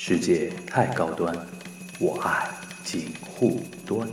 世界太高端，我爱锦护端。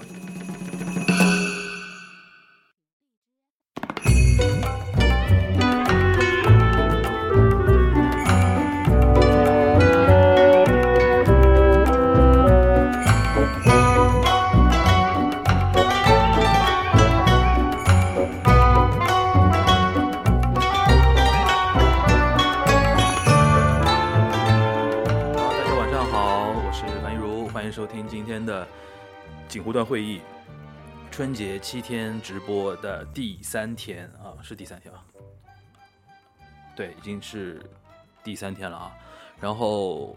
七天直播的第三天啊，是第三天吧？对，已经是第三天了啊。然后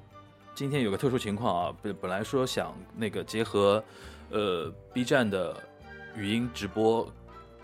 今天有个特殊情况啊，本本来说想那个结合呃 B 站的语音直播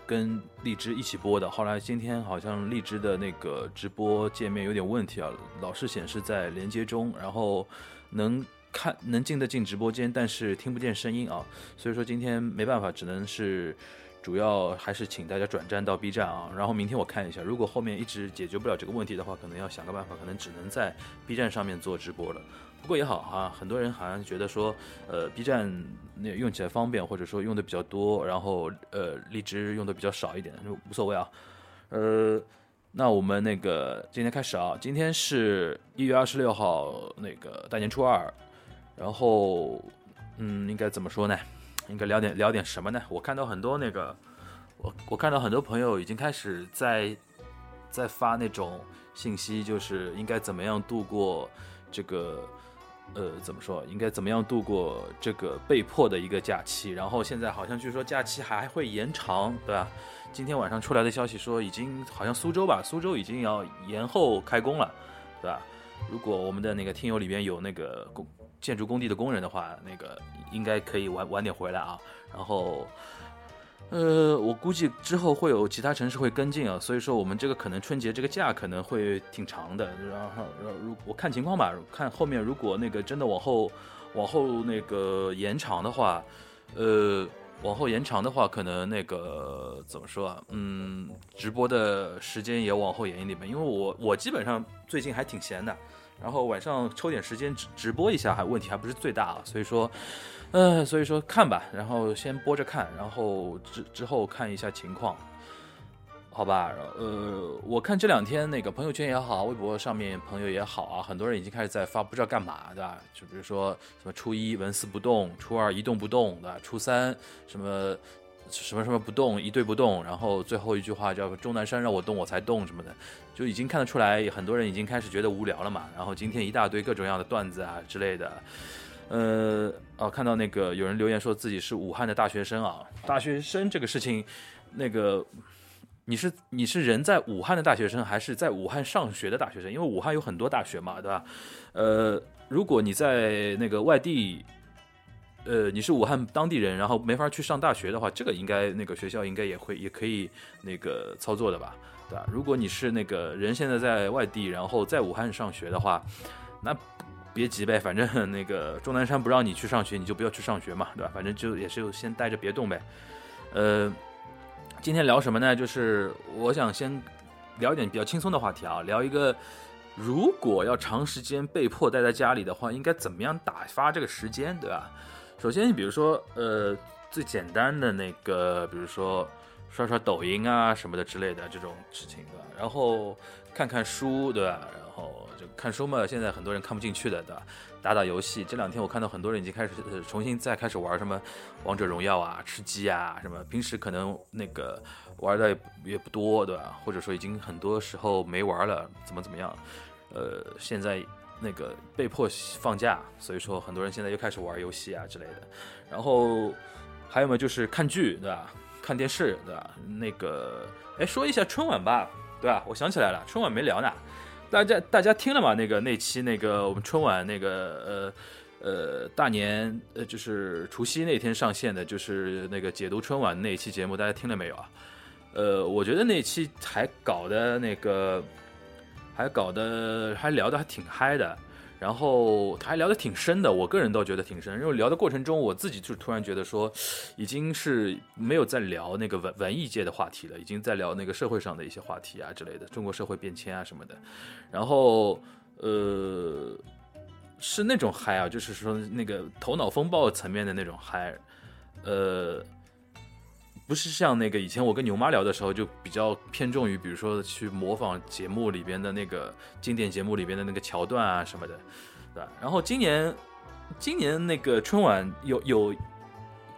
跟荔枝一起播的，后来今天好像荔枝的那个直播界面有点问题啊，老是显示在连接中，然后能看能进得进直播间，但是听不见声音啊，所以说今天没办法，只能是主要还是请大家转战到 B 站啊，然后明天我看一下，如果后面一直解决不了这个问题的话，可能要想个办法，可能只能在 B 站上面做直播了。不过也好哈、很多人好像觉得说，呃，B 站那用起来方便，或者说用的比较多，然后呃，荔枝用的比较少一点，就无所谓啊。呃，那我们那个今天开始啊，今天是一月二十六号，那个大年初二，然后嗯，应该怎么说呢？应该聊点聊点什么呢？我看到很多那个，我我看到很多朋友已经开始在在发那种信息，就是应该怎么样度过这个。呃，怎么说？应该怎么样度过这个被迫的一个假期？然后现在好像据说假期还会延长，对吧？今天晚上出来的消息说，已经好像苏州吧，苏州已经要延后开工了，对吧？如果我们的那个听友里边有那个工建筑工地的工人的话，那个应该可以晚晚点回来啊。然后，呃，我估计之后会有其他城市会跟进啊，所以说我们这个可能春节这个假可能会挺长的。然后，然后如我看情况吧，看后面如果那个真的往后往后那个延长的话，呃。往后延长的话，可能那个怎么说啊？嗯，直播的时间也往后延一点吧，因为我我基本上最近还挺闲的，然后晚上抽点时间直直播一下，还问题还不是最大啊，所以说，呃，所以说看吧，然后先播着看，然后之之后看一下情况，好吧？呃，我看这两天那个朋友圈也好，微博上面朋友也好啊，很多人已经开始在发，不知道干嘛，对吧？就比如说什么初一纹丝不动，初二一动不动，对吧？初三什么什么什么不动，一对不动，然后最后一句话叫“钟南山让我动我才动”什么的，就已经看得出来，很多人已经开始觉得无聊了嘛。然后今天一大堆各种各样的段子啊之类的，呃，哦，看到那个有人留言说自己是武汉的大学生啊，大学生这个事情，那个。你是你是人在武汉的大学生，还是在武汉上学的大学生？因为武汉有很多大学嘛，对吧？呃，如果你在那个外地，呃，你是武汉当地人，然后没法去上大学的话，这个应该那个学校应该也会也可以那个操作的吧，对吧？如果你是那个人现在在外地，然后在武汉上学的话，那别急呗，反正那个钟南山不让你去上学，你就不要去上学嘛，对吧？反正就也是先待着别动呗，呃。今天聊什么呢？就是我想先聊一点比较轻松的话题啊，聊一个如果要长时间被迫待在家里的话，应该怎么样打发这个时间，对吧？首先，你比如说，呃，最简单的那个，比如说刷刷抖音啊什么的之类的这种事情，对吧？然后看看书，对吧？然后就看书嘛，现在很多人看不进去的，对吧？打打游戏，这两天我看到很多人已经开始、重新再开始玩什么王者荣耀啊、吃鸡啊什么，平时可能那个玩的也不也不多，对吧？或者说已经很多时候没玩了，怎么怎么样？呃，现在那个被迫放假，所以说很多人现在又开始玩游戏啊之类的。然后还有嘛，就是看剧，对吧？看电视，对吧？那个，哎，说一下春晚吧，对吧？我想起来了，春晚没聊呢。大家大家听了吗？那个那期那个我们春晚那个呃呃大年呃就是除夕那天上线的，就是那个解读春晚那一期节目，大家听了没有啊？呃，我觉得那期还搞的那个还搞的还聊的还挺嗨的，然后他还聊得挺深的，我个人倒觉得挺深。因为聊的过程中，我自己就突然觉得说，已经是没有在聊那个文文艺界的话题了，已经在聊那个社会上的一些话题啊之类的，中国社会变迁啊什么的。然后，呃，是那种嗨啊，就是说那个头脑风暴层面的那种嗨，呃，不是像那个以前我跟牛妈聊的时候，就比较偏重于，比如说去模仿节目里边的那个经典节目里边的那个桥段啊什么的，对吧？然后今年，今年那个春晚有有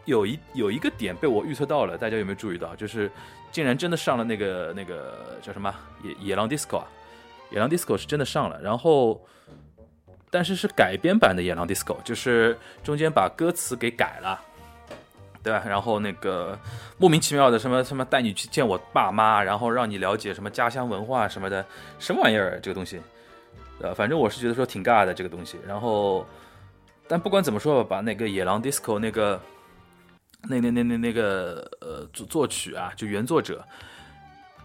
有一有一个点被我预测到了，大家有没有注意到？就是竟然真的上了那个那个叫什么野野狼 disco 啊，野狼 disco 是真的上了，然后。但是是改编版的《野狼 DISCO》，就是中间把歌词给改了，对吧？然后那个莫名其妙的什么什么带你去见我爸妈，然后让你了解什么家乡文化什么的，什么玩意儿？这个东西，呃，反正我是觉得说挺尬的这个东西。然后，但不管怎么说吧，把那个《野狼 DISCO》那个那那那那那个呃作作曲啊，就原作者。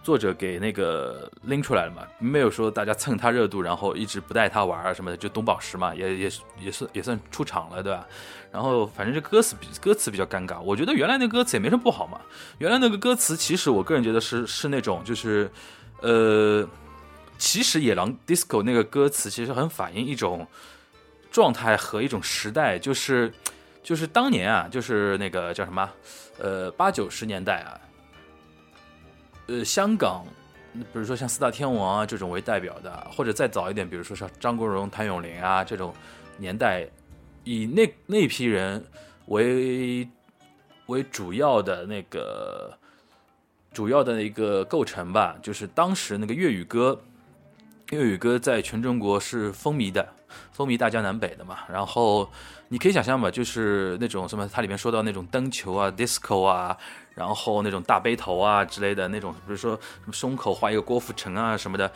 作者给那个拎出来了嘛，没有说大家蹭他热度，然后一直不带他玩啊什么的，就董宝石嘛，也也也是也算出场了，对吧？然后反正这歌词比歌词比较尴尬，我觉得原来那歌词也没什么不好嘛。原来那个歌词其实我个人觉得是是那种就是，呃，其实野狼 disco 那个歌词其实很反映一种状态和一种时代，就是就是当年啊，就是那个叫什么，呃，八九十年代啊。呃，香港，比如说像四大天王啊这种为代表的，或者再早一点，比如说像张国荣、谭咏麟啊这种年代，以那那批人为为主要的那个主要的一个构成吧，就是当时那个粤语歌，粤语歌在全中国是风靡的，风靡大江南北的嘛。然后你可以想象吧，就是那种什么，它里面说到那种灯球啊、disco 啊。然后那种大背头啊之类的那种，比如说什么胸口画一个郭富城啊什么的，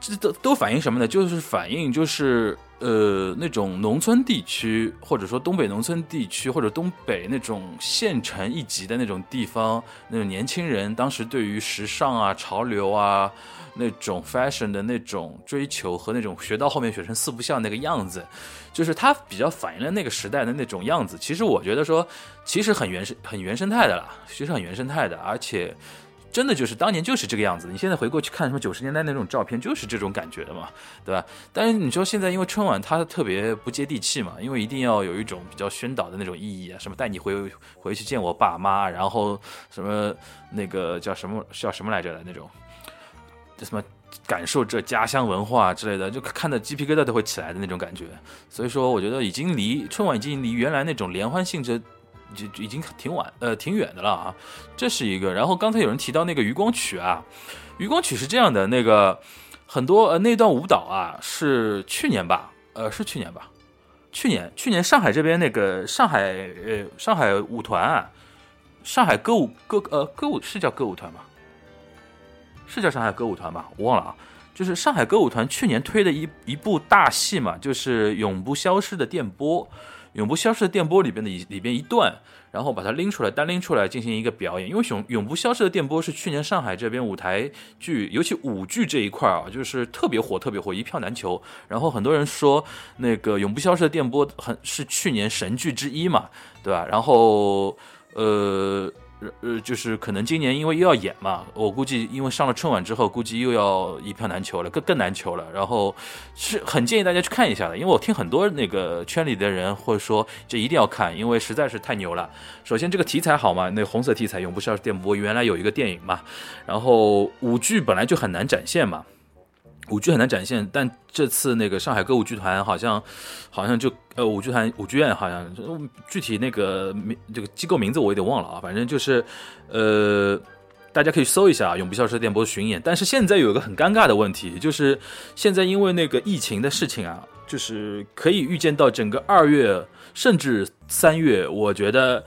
这都都反映什么呢？就是反映就是呃那种农村地区，或者说东北农村地区，或者东北那种县城一级的那种地方，那种年轻人当时对于时尚啊、潮流啊。那种 fashion 的那种追求和那种学到后面学成四不像那个样子，就是它比较反映了那个时代的那种样子。其实我觉得说，其实很原生、很原生态的啦，其实很原生态的，而且真的就是当年就是这个样子。你现在回过去看什么九十年代那种照片，就是这种感觉的嘛，对吧？但是你说现在因为春晚它特别不接地气嘛，因为一定要有一种比较宣导的那种意义啊，什么带你回回去见我爸妈，然后什么那个叫什么叫什么来着的那种。什么感受这家乡文化之类的，就看的鸡皮疙瘩都会起来的那种感觉。所以说，我觉得已经离春晚已经离原来那种联欢性质就已经挺晚呃挺远的了啊。这是一个。然后刚才有人提到那个余光曲啊，余光曲是这样的，那个很多呃那段舞蹈啊是去年吧，呃是去年吧，去年去年上海这边那个上海呃上海舞团啊，上海歌舞歌呃歌舞是叫歌舞团吗？是叫上海歌舞团吧，我忘了啊。就是上海歌舞团去年推的一一部大戏嘛，就是《永不消失的电波》。《永不消失的电波》里边的一里边一段，然后把它拎出来，单拎出来进行一个表演。因为《永永不消失的电波》是去年上海这边舞台剧，尤其舞剧这一块啊，就是特别火，特别火，一票难求。然后很多人说那个《永不消失的电波》很是去年神剧之一嘛，对吧？然后呃。呃，就是可能今年因为又要演嘛，我估计因为上了春晚之后，估计又要一票难求了，更更难求了。然后是很建议大家去看一下的，因为我听很多那个圈里的人会说，这一定要看，因为实在是太牛了。首先这个题材好嘛，那红色题材永不消失电波原来有一个电影嘛，然后舞剧本来就很难展现嘛。舞剧很难展现，但这次那个上海歌舞剧团好像，好像就呃舞剧团舞剧院好像具体那个名这个机构名字我有点忘了啊，反正就是呃大家可以搜一下《永不消失电波》巡演。但是现在有一个很尴尬的问题，就是现在因为那个疫情的事情啊，就是可以预见到整个二月甚至三月，我觉得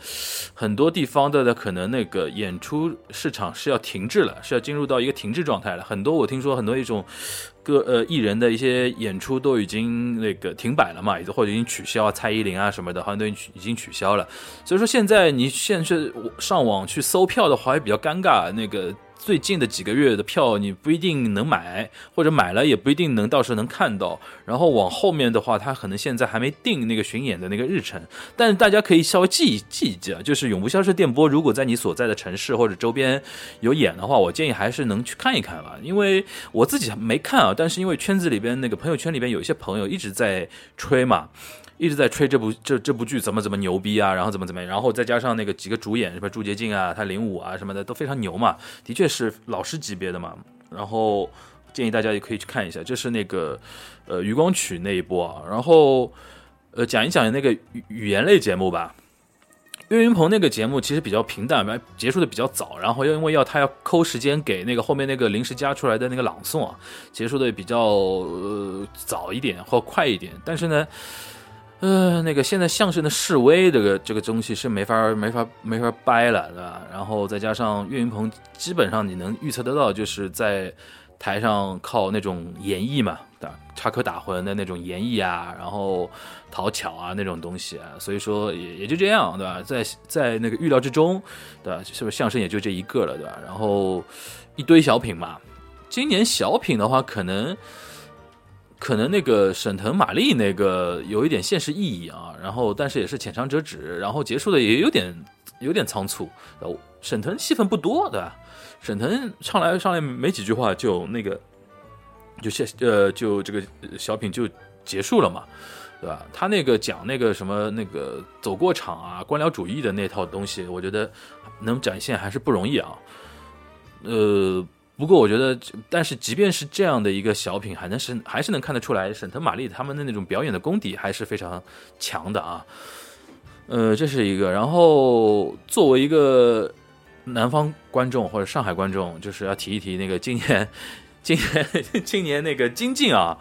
很多地方的可能那个演出市场是要停滞了，是要进入到一个停滞状态了。很多我听说很多一种。各呃艺人的一些演出都已经那个停摆了嘛，或者已经取消，蔡依林啊什么的，好像都已经取消了。所以说现在你现在上网去搜票的话也比较尴尬，那个最近的几个月的票你不一定能买，或者买了也不一定能到时候能看到。然后往后面的话，他可能现在还没定那个巡演的那个日程，但是大家可以稍微记一记一记啊，就是《永不消失电波》如果在你所在的城市或者周边有演的话，我建议还是能去看一看吧。因为我自己没看啊，但是因为圈子里边那个朋友圈里边有一些朋友一直在吹嘛。一直在吹这部这这部剧怎么怎么牛逼啊，然后怎么怎么样，然后再加上那个几个主演什么朱洁静啊、他零五啊什么的都非常牛嘛，的确是老师级别的嘛。然后建议大家也可以去看一下，这是那个呃《余光曲》那一波啊。然后呃讲一讲那个语语言类节目吧。岳云鹏那个节目其实比较平淡，结束的比较早，然后又因为要他要抠时间给那个后面那个临时加出来的那个朗诵啊，结束的比较呃早一点或快一点，但是呢。呃，那个现在相声的示威这个这个东西是没法没法没法掰了，对吧？然后再加上岳云鹏，基本上你能预测得到，就是在台上靠那种演绎嘛，对吧？插科打诨的那种演绎啊，然后讨巧啊那种东西啊，所以说也也就这样，对吧？在在那个预料之中，对吧？是不是相声也就这一个了，对吧？然后一堆小品嘛，今年小品的话可能。可能那个沈腾、马丽那个有一点现实意义啊，然后但是也是浅尝辄止，然后结束的也有点有点仓促。沈腾戏份不多，对吧？沈腾上来上来没几句话就那个就现呃就这个小品就结束了嘛，对吧？他那个讲那个什么那个走过场啊、官僚主义的那套东西，我觉得能展现还是不容易啊，呃。不过我觉得，但是即便是这样的一个小品，还能是还是能看得出来，沈腾、马丽他们的那种表演的功底还是非常强的啊。呃，这是一个。然后作为一个南方观众或者上海观众，就是要提一提那个今年、今年、今年那个金靖啊，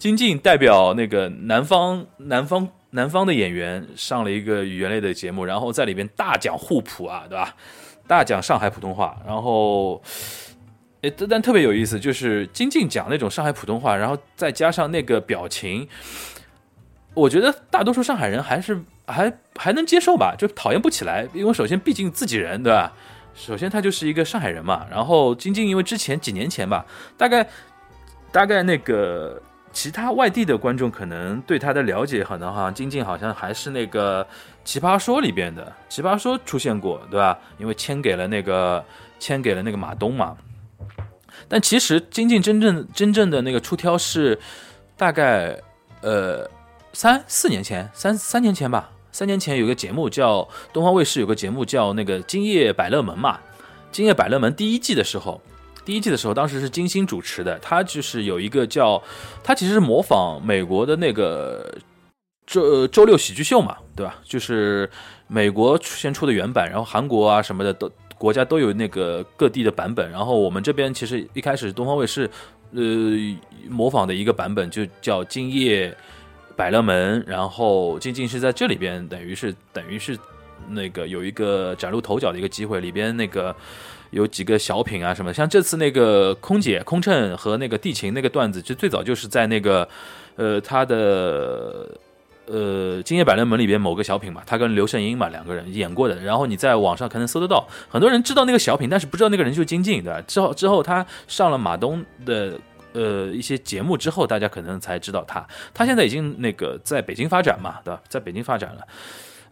金靖代表那个南方、南方、南方的演员上了一个语言类的节目，然后在里边大讲互普啊，对吧？大讲上海普通话，然后。但但特别有意思，就是金靖讲那种上海普通话，然后再加上那个表情，我觉得大多数上海人还是还还能接受吧，就讨厌不起来。因为首先毕竟自己人，对吧？首先他就是一个上海人嘛。然后金靖因为之前几年前吧，大概大概那个其他外地的观众可能对他的了解，可能好像金靖好像还是那个《奇葩说》里边的《奇葩说》出现过，对吧？因为签给了那个签给了那个马东嘛。但其实金靖真正真正的那个出挑是，大概呃三四年前三三年前吧，三年前有个节目叫东方卫视有个节目叫那个《今夜百乐门》嘛，《今夜百乐门》第一季的时候，第一季的时候当时是金星主持的，他就是有一个叫他其实是模仿美国的那个周周六喜剧秀嘛，对吧？就是美国先出的原版，然后韩国啊什么的都。国家都有那个各地的版本，然后我们这边其实一开始东方卫视，呃，模仿的一个版本就叫《今夜百乐门》，然后静静是在这里边，等于是等于是那个有一个崭露头角的一个机会，里边那个有几个小品啊什么，像这次那个空姐空乘和那个地勤那个段子，就最早就是在那个呃他的。呃，《今夜百乐门》里边某个小品嘛，他跟刘胜英嘛两个人演过的，然后你在网上可能搜得到，很多人知道那个小品，但是不知道那个人就是金靖，对吧？之后之后他上了马东的呃一些节目之后，大家可能才知道他。他现在已经那个在北京发展嘛，对吧？在北京发展了。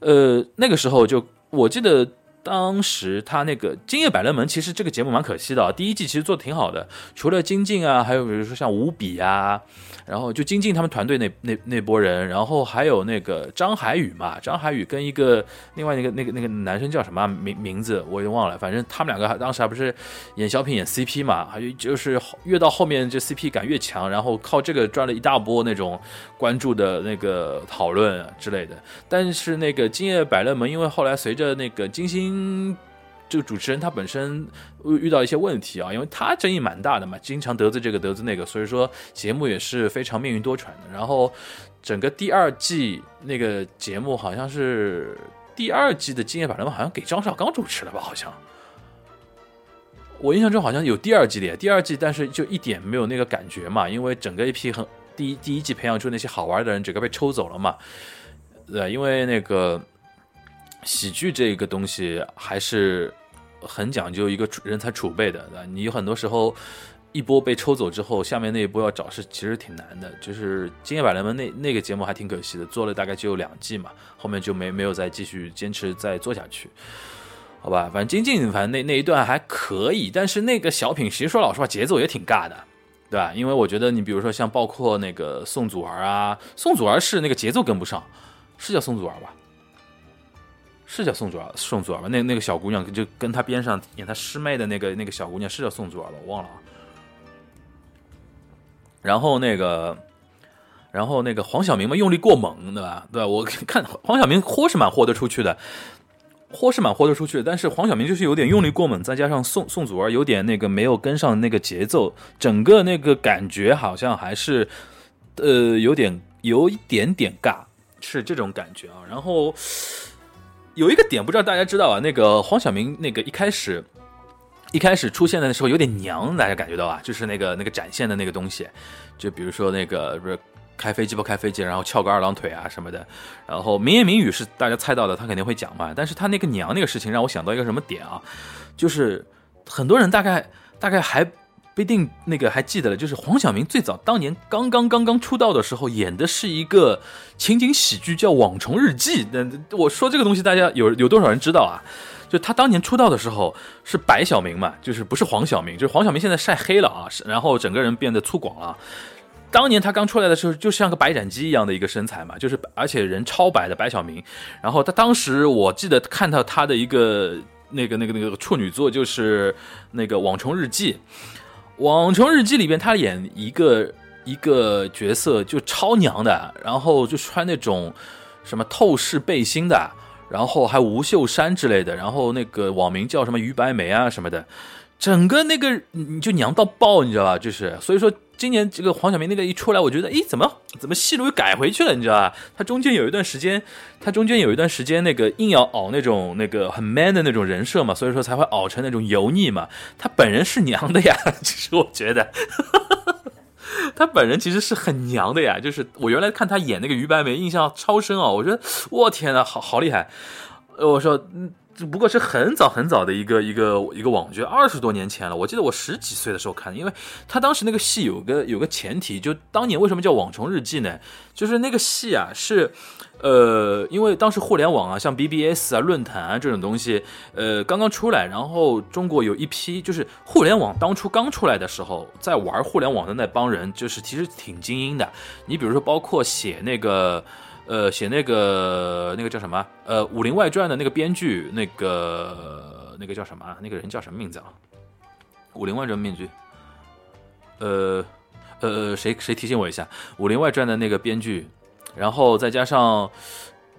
呃，那个时候就我记得当时他那个《今夜百乐门》，其实这个节目蛮可惜的啊，第一季其实做的挺好的，除了金靖啊，还有比如说像吴比啊。然后就金靖他们团队那那那波人，然后还有那个张海宇嘛，张海宇跟一个另外那个那个那个男生叫什么名名字我也忘了，反正他们两个还当时还不是演小品演 CP 嘛，还有就是越到后面这 CP 感越强，然后靠这个赚了一大波那种关注的那个讨论之类的。但是那个今夜百乐门，因为后来随着那个金星。嗯这个主持人他本身遇到一些问题啊，因为他争议蛮大的嘛，经常得罪这个得罪那个，所以说节目也是非常命运多舛的。然后整个第二季那个节目好像是第二季的《今夜百乐门》，好像给张绍刚主持了吧？好像我印象中好像有第二季的，第二季但是就一点没有那个感觉嘛，因为整个一批很第一第一季培养出那些好玩的人，整个被抽走了嘛。对，因为那个喜剧这个东西还是。很讲究一个人才储备的，对吧？你很多时候一波被抽走之后，下面那一波要找是其实挺难的。就是《今夜百灵门》那那个节目还挺可惜的，做了大概只有两季嘛，后面就没没有再继续坚持再做下去。好吧，反正金靖，反正那那一段还可以，但是那个小品其实说老实话，节奏也挺尬的，对吧？因为我觉得你比如说像包括那个宋祖儿啊，宋祖儿是那个节奏跟不上，是叫宋祖儿吧？是叫宋祖儿，宋祖儿吧？那那个小姑娘就跟他边上演他师妹的那个那个小姑娘是叫宋祖儿吧？我忘了啊。然后那个，然后那个黄晓明嘛，用力过猛，对吧？对吧？我看黄晓明豁是蛮豁得出去的。豁是蛮豁得出去，但是黄晓明就是有点用力过猛，再加上宋宋祖儿有点那个没有跟上那个节奏，整个那个感觉好像还是，呃，有点有一点点尬，是这种感觉啊。然后有一个点不知道大家知道啊，那个黄晓明那个一开始一开始出现的时候有点娘，大家感觉到啊，就是那个那个展现的那个东西，就比如说那个不是。开飞机不开飞机，然后翘个二郎腿啊什么的，然后名言名语是大家猜到的，他肯定会讲嘛。但是他那个娘那个事情让我想到一个什么点啊，就是很多人大概大概还不一定那个还记得了，就是黄晓明最早当年刚刚刚刚出道的时候演的是一个情景喜剧叫《网虫日记》。那我说这个东西大家有有多少人知道啊？就他当年出道的时候是白晓明嘛，就是不是黄晓明，就是黄晓明现在晒黑了啊，然后整个人变得粗犷了。当年他刚出来的时候，就像个白斩鸡一样的一个身材嘛，就是而且人超白的白晓明。然后他当时我记得看到他的一个那个那个那个处女作，就是那个《网虫日记》。《网虫日记》里边他演一个一个角色就超娘的，然后就穿那种什么透视背心的，然后还无袖衫之类的，然后那个网名叫什么于白梅啊什么的，整个那个你就娘到爆，你知道吧？就是所以说。今年这个黄晓明那个一出来，我觉得，诶，怎么怎么戏路又改回去了？你知道吧？他中间有一段时间，他中间有一段时间那个硬要熬那种那个很 man 的那种人设嘛，所以说才会熬成那种油腻嘛。他本人是娘的呀，其实我觉得，他本人其实是很娘的呀。就是我原来看他演那个于白眉，印象超深啊。我觉得，我天呐，好好厉害。我说，嗯。只不过是很早很早的一个一个一个网剧，二十多年前了。我记得我十几岁的时候看的，因为他当时那个戏有个有个前提，就当年为什么叫《网虫日记》呢？就是那个戏啊，是呃，因为当时互联网啊，像 BBS 啊、论坛啊这种东西，呃，刚刚出来，然后中国有一批就是互联网当初刚出来的时候，在玩互联网的那帮人，就是其实挺精英的。你比如说，包括写那个。呃，写那个那个叫什么？呃，《武林外传》的那个编剧，那个那个叫什么啊？那个人叫什么名字啊？《武林外传》编剧，呃呃，谁谁提醒我一下？《武林外传》的那个编剧，然后再加上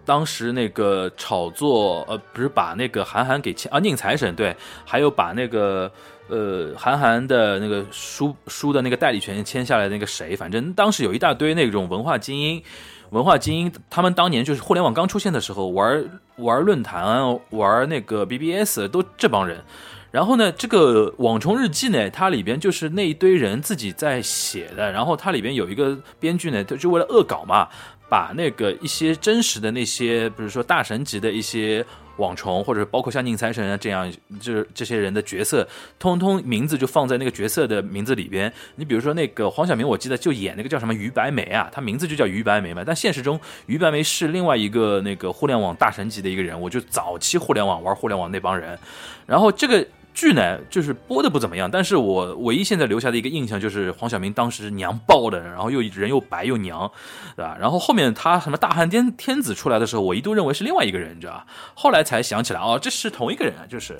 当时那个炒作，呃，不是把那个韩寒给签啊？宁财神对，还有把那个呃韩寒的那个书书的那个代理权签下来那个谁？反正当时有一大堆那种文化精英。文化精英，他们当年就是互联网刚出现的时候，玩玩论坛、玩那个 BBS，都这帮人。然后呢，这个《网虫日记》呢，它里边就是那一堆人自己在写的。然后它里边有一个编剧呢，他就为了恶搞嘛，把那个一些真实的那些，比如说大神级的一些。网虫或者包括像宁财神啊这样，就是这些人的角色，通通名字就放在那个角色的名字里边。你比如说那个黄晓明，我记得就演那个叫什么于白梅啊，他名字就叫于白梅嘛。但现实中，于白梅是另外一个那个互联网大神级的一个人物，就早期互联网玩互联网那帮人。然后这个。剧呢，就是播的不怎么样，但是我唯一现在留下的一个印象就是黄晓明当时娘爆的，然后又人又白又娘，对吧？然后后面他什么大汉天天子出来的时候，我一度认为是另外一个人，你知道吧？后来才想起来，哦，这是同一个人啊，就是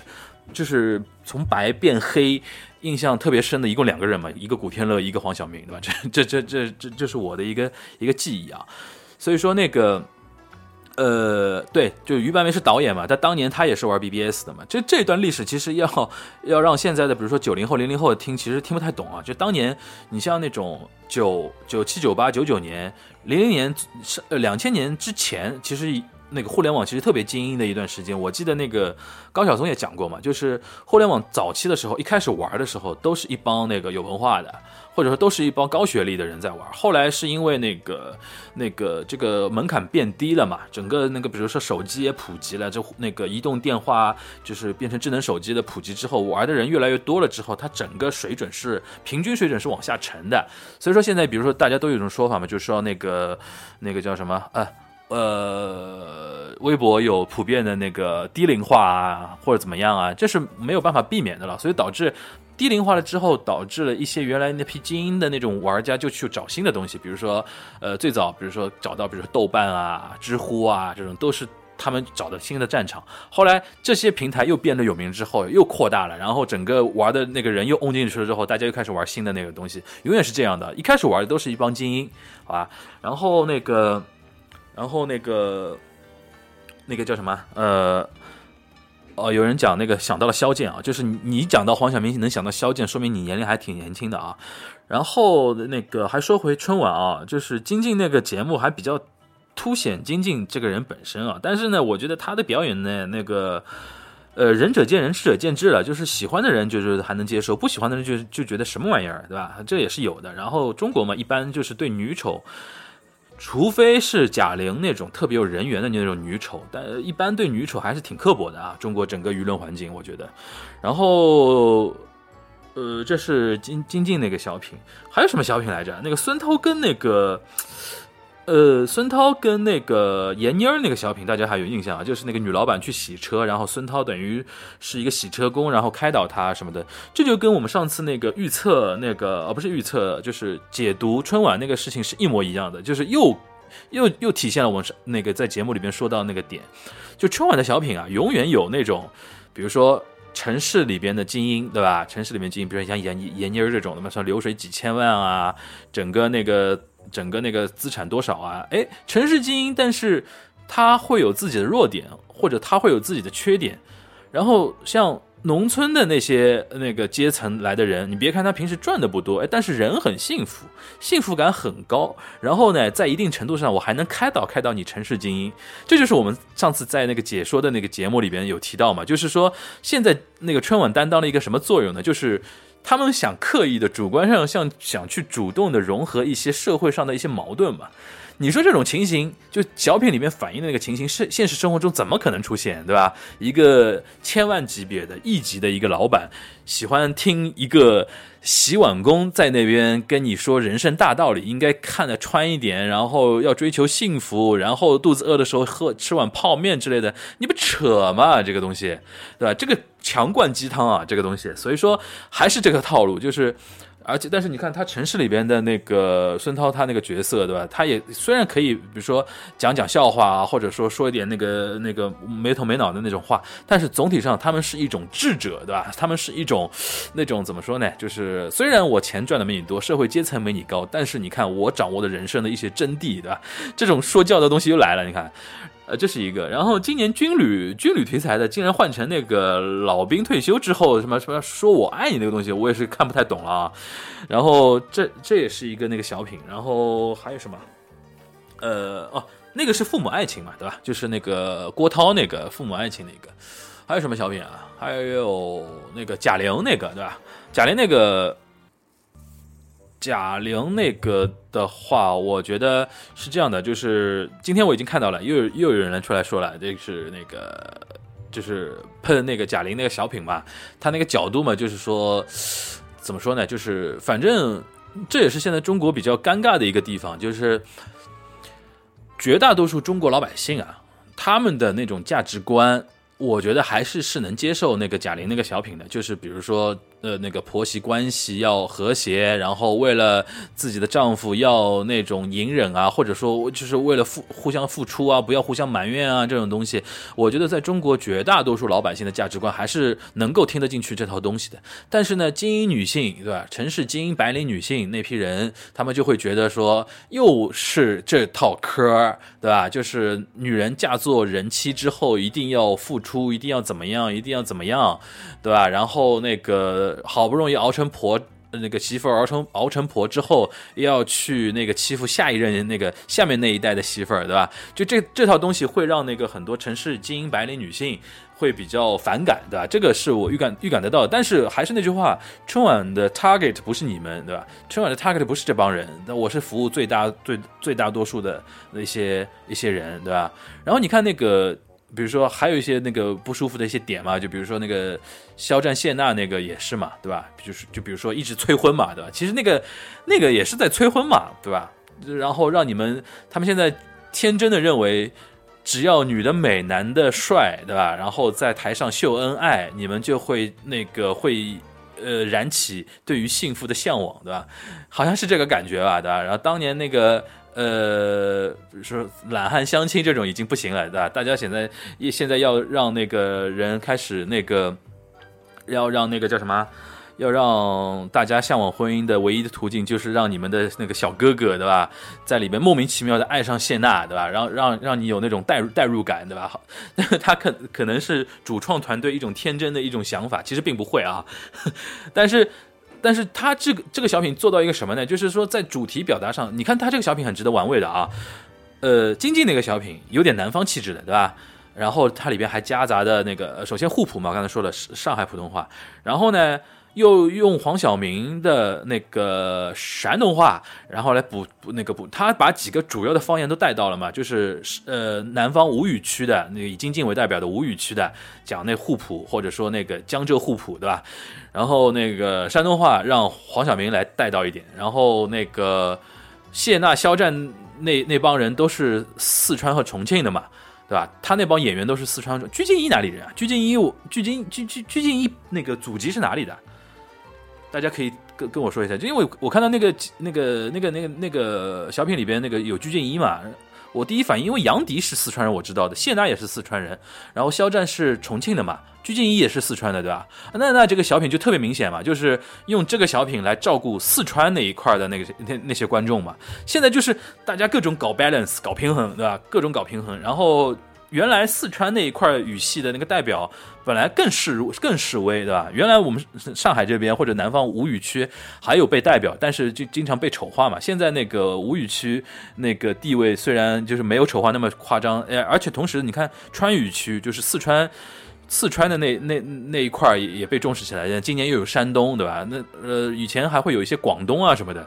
就是从白变黑，印象特别深的一共两个人嘛，一个古天乐，一个黄晓明，对吧？这这这这这这是我的一个一个记忆啊，所以说那个。呃，对，就于白眉是导演嘛，但当年他也是玩 BBS 的嘛。这这段历史其实要 要让现在的，比如说九零后、零零后听，其实听不太懂啊。就当年你像那种九九七、九八、九九年、零零年、呃两千年之前，其实那个互联网其实特别精英的一段时间。我记得那个高晓松也讲过嘛，就是互联网早期的时候，一开始玩的时候都是一帮那个有文化的。或者说都是一帮高学历的人在玩，后来是因为那个那个这个门槛变低了嘛，整个那个比如说手机也普及了，就那个移动电话就是变成智能手机的普及之后，玩的人越来越多了之后，它整个水准是平均水准是往下沉的。所以说现在比如说大家都有一种说法嘛，就是说那个那个叫什么呃呃，微博有普遍的那个低龄化啊，或者怎么样啊，这是没有办法避免的了，所以导致。低龄化了之后，导致了一些原来那批精英的那种玩家就去找新的东西，比如说，呃，最早比如说找到比如说豆瓣啊、知乎啊这种都是他们找的新的战场。后来这些平台又变得有名之后，又扩大了，然后整个玩的那个人又嗡进去了之后，大家又开始玩新的那个东西，永远是这样的。一开始玩的都是一帮精英，好吧？然后那个，然后那个，那个叫什么？呃。哦，有人讲那个想到了萧剑啊，就是你讲到黄晓明能想到萧剑，说明你年龄还挺年轻的啊。然后那个还说回春晚啊，就是金靖那个节目还比较凸显金靖这个人本身啊。但是呢，我觉得他的表演呢，那个呃仁者见仁，智者见智了，就是喜欢的人就是还能接受，不喜欢的人就就觉得什么玩意儿，对吧？这也是有的。然后中国嘛，一般就是对女丑。除非是贾玲那种特别有人缘的那种女丑，但一般对女丑还是挺刻薄的啊。中国整个舆论环境，我觉得。然后，呃，这是金金靖那个小品，还有什么小品来着？那个孙涛跟那个。呃，孙涛跟那个闫妮儿那个小品，大家还有印象啊？就是那个女老板去洗车，然后孙涛等于是一个洗车工，然后开导她什么的。这就跟我们上次那个预测那个，而不是预测，就是解读春晚那个事情是一模一样的，就是又又又体现了我们那个在节目里边说到那个点。就春晚的小品啊，永远有那种，比如说城市里边的精英，对吧？城市里面精英，比如像闫闫妮儿这种的嘛，像流水几千万啊，整个那个。整个那个资产多少啊？哎，城市精英，但是他会有自己的弱点，或者他会有自己的缺点。然后像农村的那些那个阶层来的人，你别看他平时赚的不多，哎，但是人很幸福，幸福感很高。然后呢，在一定程度上，我还能开导开导你城市精英。这就是我们上次在那个解说的那个节目里边有提到嘛，就是说现在那个春晚担当了一个什么作用呢？就是。他们想刻意的主观上像想去主动的融合一些社会上的一些矛盾吧？你说这种情形，就小品里面反映的那个情形，是现实生活中怎么可能出现，对吧？一个千万级别的亿级的一个老板，喜欢听一个洗碗工在那边跟你说人生大道理，应该看得穿一点，然后要追求幸福，然后肚子饿的时候喝吃碗泡面之类的，你不扯吗？这个东西，对吧？这个强灌鸡汤啊，这个东西，所以说还是这个套路，就是。而且，但是你看他城市里边的那个孙涛，他那个角色，对吧？他也虽然可以，比如说讲讲笑话啊，或者说说一点那个那个没头没脑的那种话，但是总体上他们是一种智者，对吧？他们是一种那种怎么说呢？就是虽然我钱赚的没你多，社会阶层没你高，但是你看我掌握的人生的一些真谛，对吧？这种说教的东西又来了，你看。呃，这是一个。然后今年军旅军旅题材的，竟然换成那个老兵退休之后什么什么说我爱你那个东西，我也是看不太懂了啊。然后这这也是一个那个小品。然后还有什么？呃，哦，那个是父母爱情嘛，对吧？就是那个郭涛那个父母爱情那个。还有什么小品啊？还有那个贾玲那个，对吧？贾玲那个。贾玲那个的话，我觉得是这样的，就是今天我已经看到了，又又有人出来说了，这是那个就是喷那个贾玲那个小品嘛，他那个角度嘛，就是说怎么说呢，就是反正这也是现在中国比较尴尬的一个地方，就是绝大多数中国老百姓啊，他们的那种价值观，我觉得还是是能接受那个贾玲那个小品的，就是比如说。呃，那个婆媳关系要和谐，然后为了自己的丈夫要那种隐忍啊，或者说就是为了付互相付出啊，不要互相埋怨啊，这种东西，我觉得在中国绝大多数老百姓的价值观还是能够听得进去这套东西的。但是呢，精英女性对吧？城市精英白领女性那批人，他们就会觉得说，又是这套嗑儿对吧？就是女人嫁做人妻之后，一定要付出，一定要怎么样，一定要怎么样，对吧？然后那个。好不容易熬成婆，那个媳妇儿熬成熬成婆之后，又要去那个欺负下一任那个下面那一代的媳妇儿，对吧？就这这套东西会让那个很多城市精英白领女性会比较反感，对吧？这个是我预感预感得到。但是还是那句话，春晚的 target 不是你们，对吧？春晚的 target 不是这帮人，那我是服务最大最最大多数的那些一些人，对吧？然后你看那个。比如说，还有一些那个不舒服的一些点嘛，就比如说那个肖战谢娜那个也是嘛，对吧？就是就比如说一直催婚嘛，对吧？其实那个那个也是在催婚嘛，对吧？然后让你们他们现在天真的认为，只要女的美，男的帅，对吧？然后在台上秀恩爱，你们就会那个会呃燃起对于幸福的向往，对吧？好像是这个感觉吧，对吧？然后当年那个。呃，比如说懒汉相亲这种已经不行了，对吧？大家现在现在要让那个人开始那个，要让那个叫什么？要让大家向往婚姻的唯一的途径，就是让你们的那个小哥哥，对吧？在里面莫名其妙的爱上谢娜，对吧？让让让你有那种代入代入感，对吧？好，他可可能是主创团队一种天真的一种想法，其实并不会啊，但是。但是他这个这个小品做到一个什么呢？就是说在主题表达上，你看他这个小品很值得玩味的啊。呃，金靖那个小品有点南方气质的，对吧？然后它里边还夹杂的那个，首先沪普嘛，刚才说了上海普通话，然后呢。又用黄晓明的那个山东话，然后来补补那个补，他把几个主要的方言都带到了嘛，就是呃南方吴语区的那个以金靖为代表的吴语区的讲那互普或者说那个江浙互普对吧？然后那个山东话让黄晓明来带到一点，然后那个谢娜肖战那那帮人都是四川和重庆的嘛，对吧？他那帮演员都是四川，鞠婧祎哪里人啊？鞠婧祎我鞠婧鞠鞠鞠婧祎那个祖籍是哪里的？大家可以跟跟我说一下，就因为我看到那个那个那个那个那个小品里边那个有鞠婧祎嘛，我第一反应，因为杨迪是四川人，我知道的，谢娜也是四川人，然后肖战是重庆的嘛，鞠婧祎也是四川的，对吧？那那这个小品就特别明显嘛，就是用这个小品来照顾四川那一块的那个那那些观众嘛。现在就是大家各种搞 balance 搞平衡，对吧？各种搞平衡，然后。原来四川那一块语系的那个代表本来更示更示威，对吧？原来我们上海这边或者南方吴语区还有被代表，但是就经常被丑化嘛。现在那个吴语区那个地位虽然就是没有丑化那么夸张，呃，而且同时你看川渝区就是四川四川的那那那一块也也被重视起来。今年又有山东，对吧？那呃以前还会有一些广东啊什么的。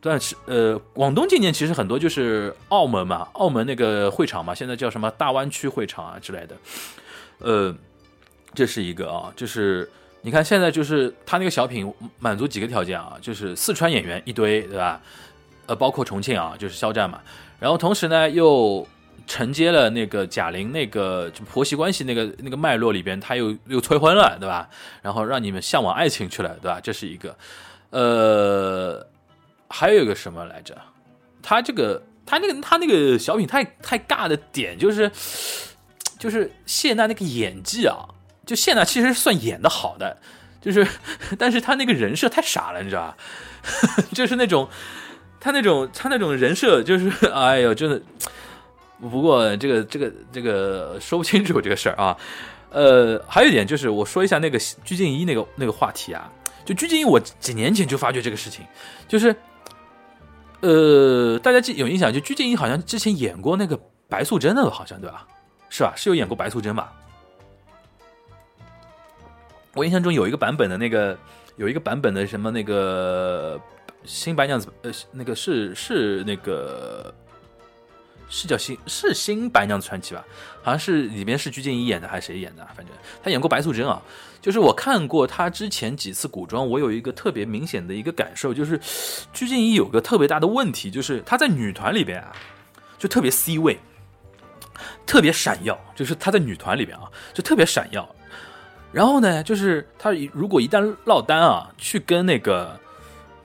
但是，呃，广东今年其实很多就是澳门嘛，澳门那个会场嘛，现在叫什么大湾区会场啊之类的，呃，这是一个啊，就是你看现在就是他那个小品满足几个条件啊，就是四川演员一堆，对吧？呃，包括重庆啊，就是肖战嘛，然后同时呢又承接了那个贾玲那个就婆媳关系那个那个脉络里边，他又又催婚了，对吧？然后让你们向往爱情去了，对吧？这是一个，呃。还有一个什么来着？他这个他那个他那个小品太太尬的点就是，就是谢娜那个演技啊，就谢娜其实算演的好的，就是，但是他那个人设太傻了，你知道吧？就是那种他那种他那种人设就是，哎呦，真的。不过这个这个这个说不清楚这个事儿啊。呃，还有一点就是，我说一下那个鞠婧祎那个那个话题啊，就鞠婧祎，我几年前就发觉这个事情，就是。呃，大家记有印象，就鞠婧祎好像之前演过那个白素贞的，好像对吧？是吧？是有演过白素贞吧？我印象中有一个版本的那个，有一个版本的什么那个新白娘子，呃，那个是是那个。是叫新是新白娘子传奇吧？好像是里面是鞠婧祎演的还是谁演的？反正她演过白素贞啊。就是我看过她之前几次古装，我有一个特别明显的一个感受，就是鞠婧祎有个特别大的问题，就是她在女团里边啊，就特别 C 位，特别闪耀。就是她在女团里边啊，就特别闪耀。然后呢，就是她如果一旦落单啊，去跟那个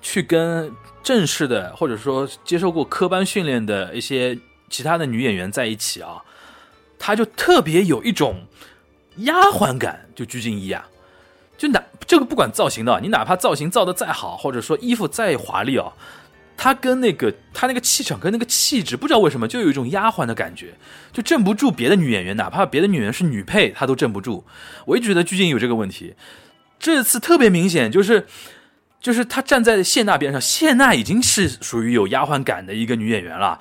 去跟正式的或者说接受过科班训练的一些。其他的女演员在一起啊，她就特别有一种丫鬟感，就鞠婧祎啊，就哪这个不管造型的，你哪怕造型造的再好，或者说衣服再华丽哦，她跟那个她那个气场跟那个气质，不知道为什么就有一种丫鬟的感觉，就镇不住别的女演员，哪怕别的女演员是女配，她都镇不住。我一直觉得鞠婧祎有这个问题，这次特别明显，就是就是她站在谢娜边上，谢娜已经是属于有丫鬟感的一个女演员了，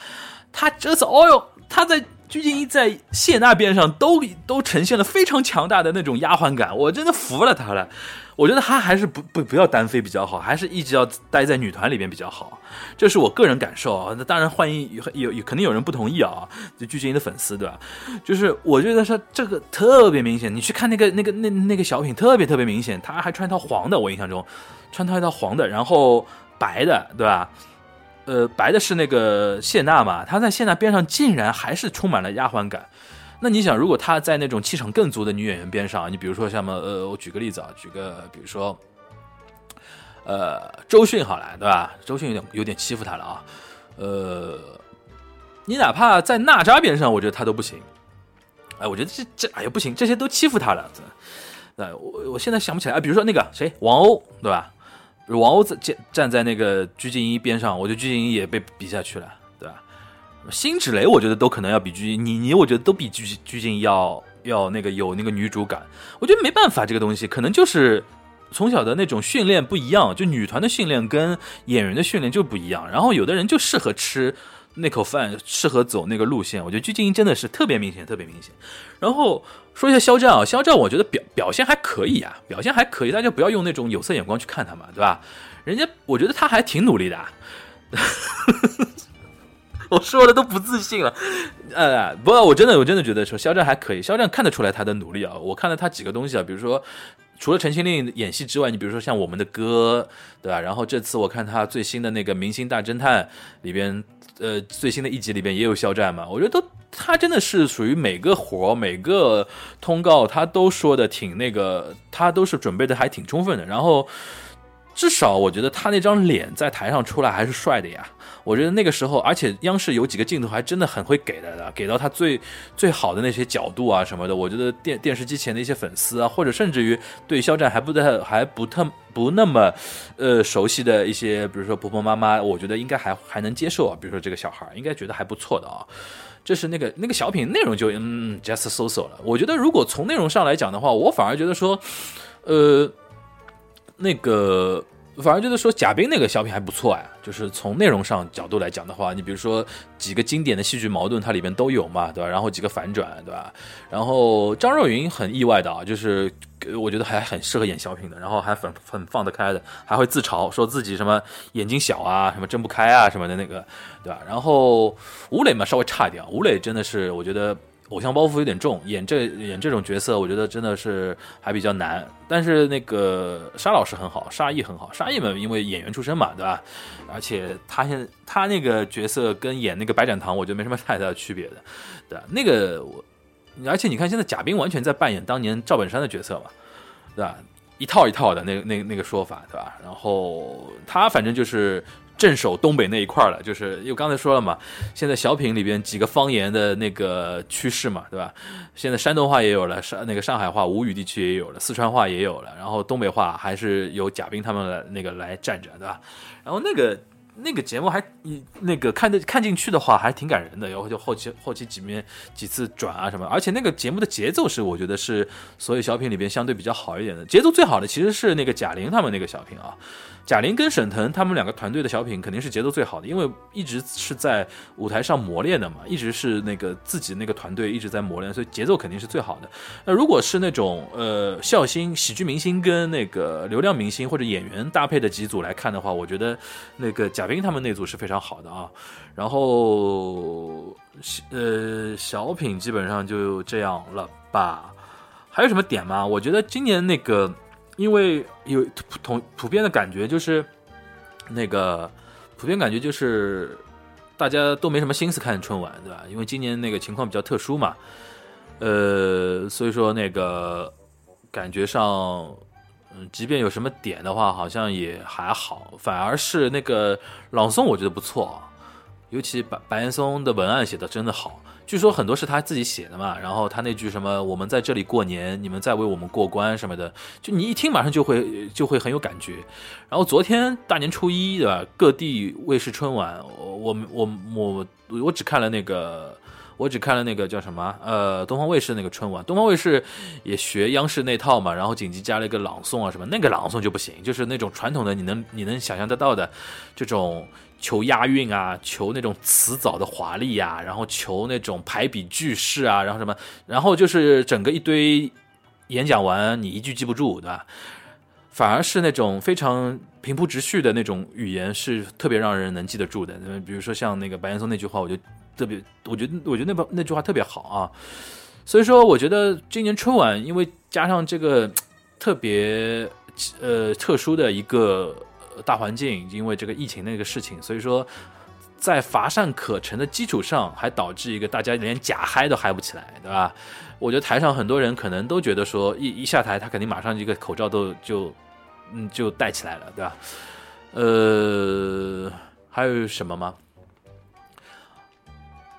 她这次，哦哟，她在鞠婧祎在谢娜边上都都呈现了非常强大的那种丫鬟感，我真的服了她了。我觉得她还是不不不要单飞比较好，还是一直要待在女团里边比较好，这是我个人感受啊。那当然欢迎有有肯定有人不同意啊，就鞠婧祎的粉丝对吧？就是我觉得说这个特别明显，你去看那个那个那那个小品特别特别明显，她还穿一套黄的，我印象中穿套一套黄的，然后白的对吧？呃，白的是那个谢娜嘛，她在谢娜边上竟然还是充满了丫鬟感。那你想，如果她在那种气场更足的女演员边上，你比如说像么呃，我举个例子啊，举个比如说，呃，周迅好了，对吧？周迅有点有点欺负她了啊。呃，你哪怕在娜扎边上，我觉得她都不行。哎，我觉得这这哎呀不行，这些都欺负她了。哎，我我现在想不起来。比如说那个谁，王鸥，对吧？王鸥站站在那个鞠婧祎边上，我觉得鞠婧祎也被比下去了，对吧？辛芷蕾，我觉得都可能要比鞠婧，倪妮，我觉得都比鞠鞠婧祎要要那个有那个女主感。我觉得没办法，这个东西可能就是从小的那种训练不一样，就女团的训练跟演员的训练就不一样。然后有的人就适合吃那口饭，适合走那个路线。我觉得鞠婧祎真的是特别明显，特别明显。然后说一下肖战啊，肖战我觉得表表现还可以啊，表现还可以，大家不要用那种有色眼光去看他嘛，对吧？人家我觉得他还挺努力的。我说的都不自信了，呃，不，我真的，我真的觉得说肖战还可以，肖战看得出来他的努力啊。我看了他几个东西啊，比如说除了陈情令演戏之外，你比如说像我们的歌，对吧？然后这次我看他最新的那个《明星大侦探》里边，呃，最新的一集里边也有肖战嘛。我觉得都他真的是属于每个活每个通告他都说的挺那个，他都是准备的还挺充分的。然后至少我觉得他那张脸在台上出来还是帅的呀。我觉得那个时候，而且央视有几个镜头还真的很会给的，给到他最最好的那些角度啊什么的。我觉得电电视机前的一些粉丝啊，或者甚至于对肖战还不太还不特不那么呃熟悉的一些，比如说婆婆妈妈，我觉得应该还还能接受啊。比如说这个小孩应该觉得还不错的啊。这是那个那个小品内容就嗯 just so so 了。我觉得如果从内容上来讲的话，我反而觉得说，呃，那个。反而觉得说贾冰那个小品还不错哎，就是从内容上角度来讲的话，你比如说几个经典的戏剧矛盾，它里面都有嘛，对吧？然后几个反转，对吧？然后张若昀很意外的啊，就是我觉得还很适合演小品的，然后还很很放得开的，还会自嘲说自己什么眼睛小啊，什么睁不开啊什么的那个，对吧？然后吴磊嘛稍微差一点，吴磊真的是我觉得。偶像包袱有点重，演这演这种角色，我觉得真的是还比较难。但是那个沙老师很好，沙溢很好，沙溢嘛，因为演员出身嘛，对吧？而且他现他那个角色跟演那个白展堂，我觉得没什么太大的区别的，对吧？那个我，而且你看现在贾冰完全在扮演当年赵本山的角色嘛，对吧？一套一套的那那那个说法，对吧？然后他反正就是。镇守东北那一块了，就是因为刚才说了嘛，现在小品里边几个方言的那个趋势嘛，对吧？现在山东话也有了，上那个上海话、吴语地区也有了，四川话也有了，然后东北话还是由贾冰他们来那个来站着，对吧？然后那个。那个节目还你那个看的看进去的话，还挺感人的。然后就后期后期几面几次转啊什么，而且那个节目的节奏是我觉得是所有小品里边相对比较好一点的。节奏最好的其实是那个贾玲他们那个小品啊，贾玲跟沈腾他们两个团队的小品肯定是节奏最好的，因为一直是在舞台上磨练的嘛，一直是那个自己那个团队一直在磨练，所以节奏肯定是最好的。那如果是那种呃笑星、喜剧明星跟那个流量明星或者演员搭配的几组来看的话，我觉得那个贾。冰他们那组是非常好的啊，然后呃小品基本上就这样了吧？还有什么点吗？我觉得今年那个因为有普同普遍的感觉就是那个普遍感觉就是大家都没什么心思看春晚，对吧？因为今年那个情况比较特殊嘛，呃，所以说那个感觉上。嗯，即便有什么点的话，好像也还好，反而是那个朗诵，我觉得不错，尤其白白岩松的文案写的真的好，据说很多是他自己写的嘛。然后他那句什么“我们在这里过年，你们在为我们过关”什么的，就你一听马上就会就会很有感觉。然后昨天大年初一，对吧？各地卫视春晚，我我我我我只看了那个，我只看了那个叫什么呃东方卫视那个春晚，东方卫视也学央视那套嘛，然后紧急加了一个朗诵啊什么，那个朗诵就不行，就是那种传统的你能你能想象得到的这种求押韵啊，求那种词藻的华丽啊，然后求那种排比句式啊，然后什么，然后就是整个一堆演讲完你一句记不住，对吧？反而是那种非常平铺直叙的那种语言，是特别让人能记得住的。比如说像那个白岩松那句话，我就特别，我觉得我觉得那那句话特别好啊。所以说，我觉得今年春晚因为加上这个特别呃特殊的一个大环境，因为这个疫情那个事情，所以说在乏善可陈的基础上，还导致一个大家连假嗨都嗨不起来，对吧？我觉得台上很多人可能都觉得说，一一下台，他肯定马上这个口罩都就。嗯，就戴起来了，对吧？呃，还有什么吗？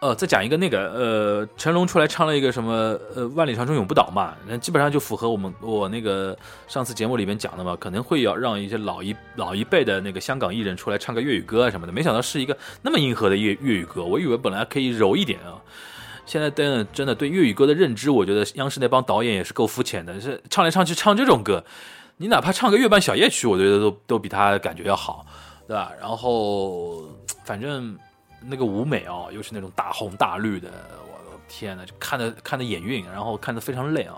呃，再讲一个那个，呃，成龙出来唱了一个什么，呃，万里长城永不倒嘛，那基本上就符合我们我那个上次节目里面讲的嘛，可能会要让一些老一老一辈的那个香港艺人出来唱个粤语歌啊什么的，没想到是一个那么硬核的粤粤语歌，我以为本来可以柔一点啊，现在真的真的对粤语歌的认知，我觉得央视那帮导演也是够肤浅的，是唱来唱去唱这种歌。你哪怕唱个月半小夜曲，我觉得都都比他感觉要好，对吧？然后反正那个舞美哦，又是那种大红大绿的，我的天呐，就看的看的眼晕，然后看的非常累啊。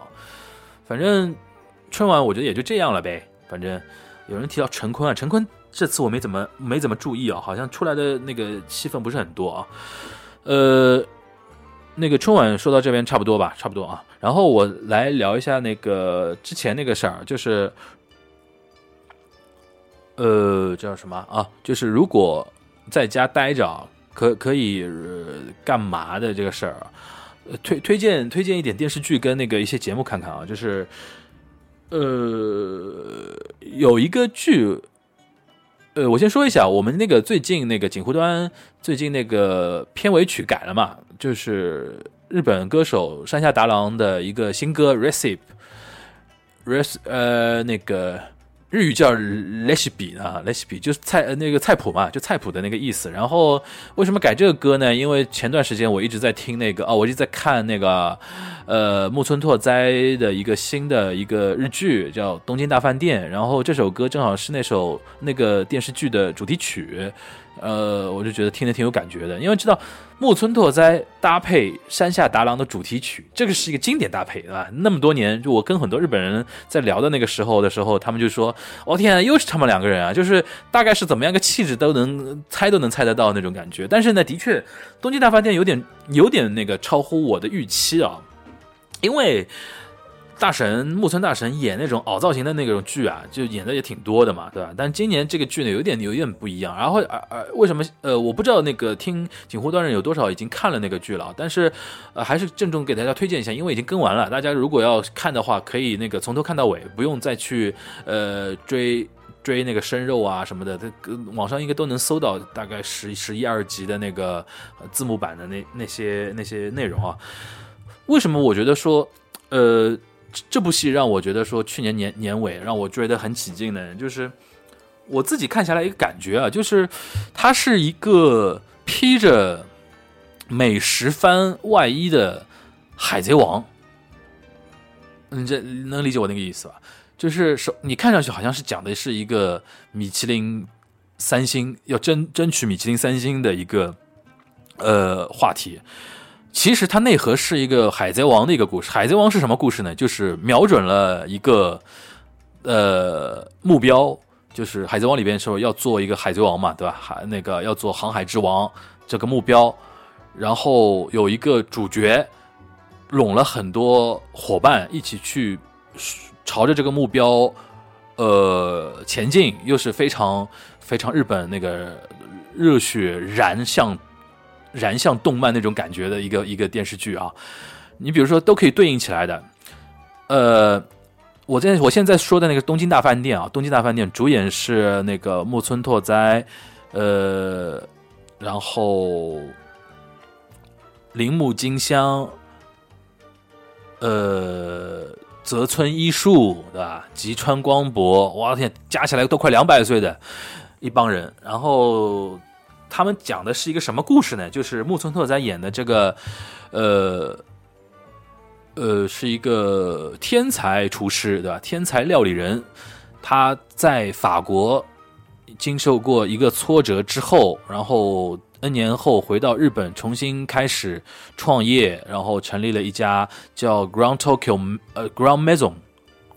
反正春晚我觉得也就这样了呗。反正有人提到陈坤啊，陈坤这次我没怎么没怎么注意啊，好像出来的那个戏份不是很多啊。呃。那个春晚说到这边差不多吧，差不多啊。然后我来聊一下那个之前那个事儿，就是，呃，叫什么啊？就是如果在家待着，可可以干嘛的这个事儿？推推荐推荐一点电视剧跟那个一些节目看看啊。就是，呃，有一个剧，呃，我先说一下，我们那个最近那个锦湖端最近那个片尾曲改了嘛。就是日本歌手山下达郎的一个新歌《Recipe》，rec 呃那个日语叫 recipe 啊，recipe 就是菜那个菜谱嘛，就菜谱的那个意思。然后为什么改这个歌呢？因为前段时间我一直在听那个哦，我一直在看那个呃木村拓哉的一个新的一个日剧叫《东京大饭店》，然后这首歌正好是那首那个电视剧的主题曲。呃，我就觉得听着挺有感觉的，因为知道木村拓哉搭配山下达郎的主题曲，这个是一个经典搭配，对吧？那么多年，就我跟很多日本人在聊的那个时候的时候，他们就说：“我天啊，又是他们两个人啊！”就是大概是怎么样个气质都能猜都能猜得到那种感觉。但是呢，的确，东京大饭店有点有点那个超乎我的预期啊，因为。大神木村大神演那种凹造型的那种剧啊，就演的也挺多的嘛，对吧？但今年这个剧呢，有点有点不一样。然后，呃呃，为什么？呃，我不知道那个听锦湖端人有多少已经看了那个剧了，但是，呃，还是郑重给大家推荐一下，因为已经更完了。大家如果要看的话，可以那个从头看到尾，不用再去呃追追那个生肉啊什么的。这网上应该都能搜到大概十十一二集的那个字幕版的那那些那些内容啊。为什么我觉得说，呃？这部戏让我觉得说，去年年年尾让我追得很起劲的人，就是我自己看下来一个感觉啊，就是它是一个披着美食番外衣的海贼王。你这能理解我那个意思吧？就是说，你看上去好像是讲的是一个米其林三星要争争取米其林三星的一个呃话题。其实它内核是一个海贼王的一个故事。海贼王是什么故事呢？就是瞄准了一个呃目标，就是海贼王里边说要做一个海贼王嘛，对吧？海那个要做航海之王这个目标，然后有一个主角拢了很多伙伴一起去朝着这个目标呃前进，又是非常非常日本那个热血燃向。燃像动漫那种感觉的一个一个电视剧啊，你比如说都可以对应起来的。呃，我在我现在说的那个《东京大饭店》啊，《东京大饭店》主演是那个木村拓哉，呃，然后铃木金香，呃，泽村一树，对吧？吉川光博，我的天，加起来都快两百岁的一帮人，然后。他们讲的是一个什么故事呢？就是木村拓哉演的这个，呃，呃，是一个天才厨师，对吧？天才料理人，他在法国经受过一个挫折之后，然后 N 年后回到日本，重新开始创业，然后成立了一家叫 Ground Tokyo 呃 Ground Maison。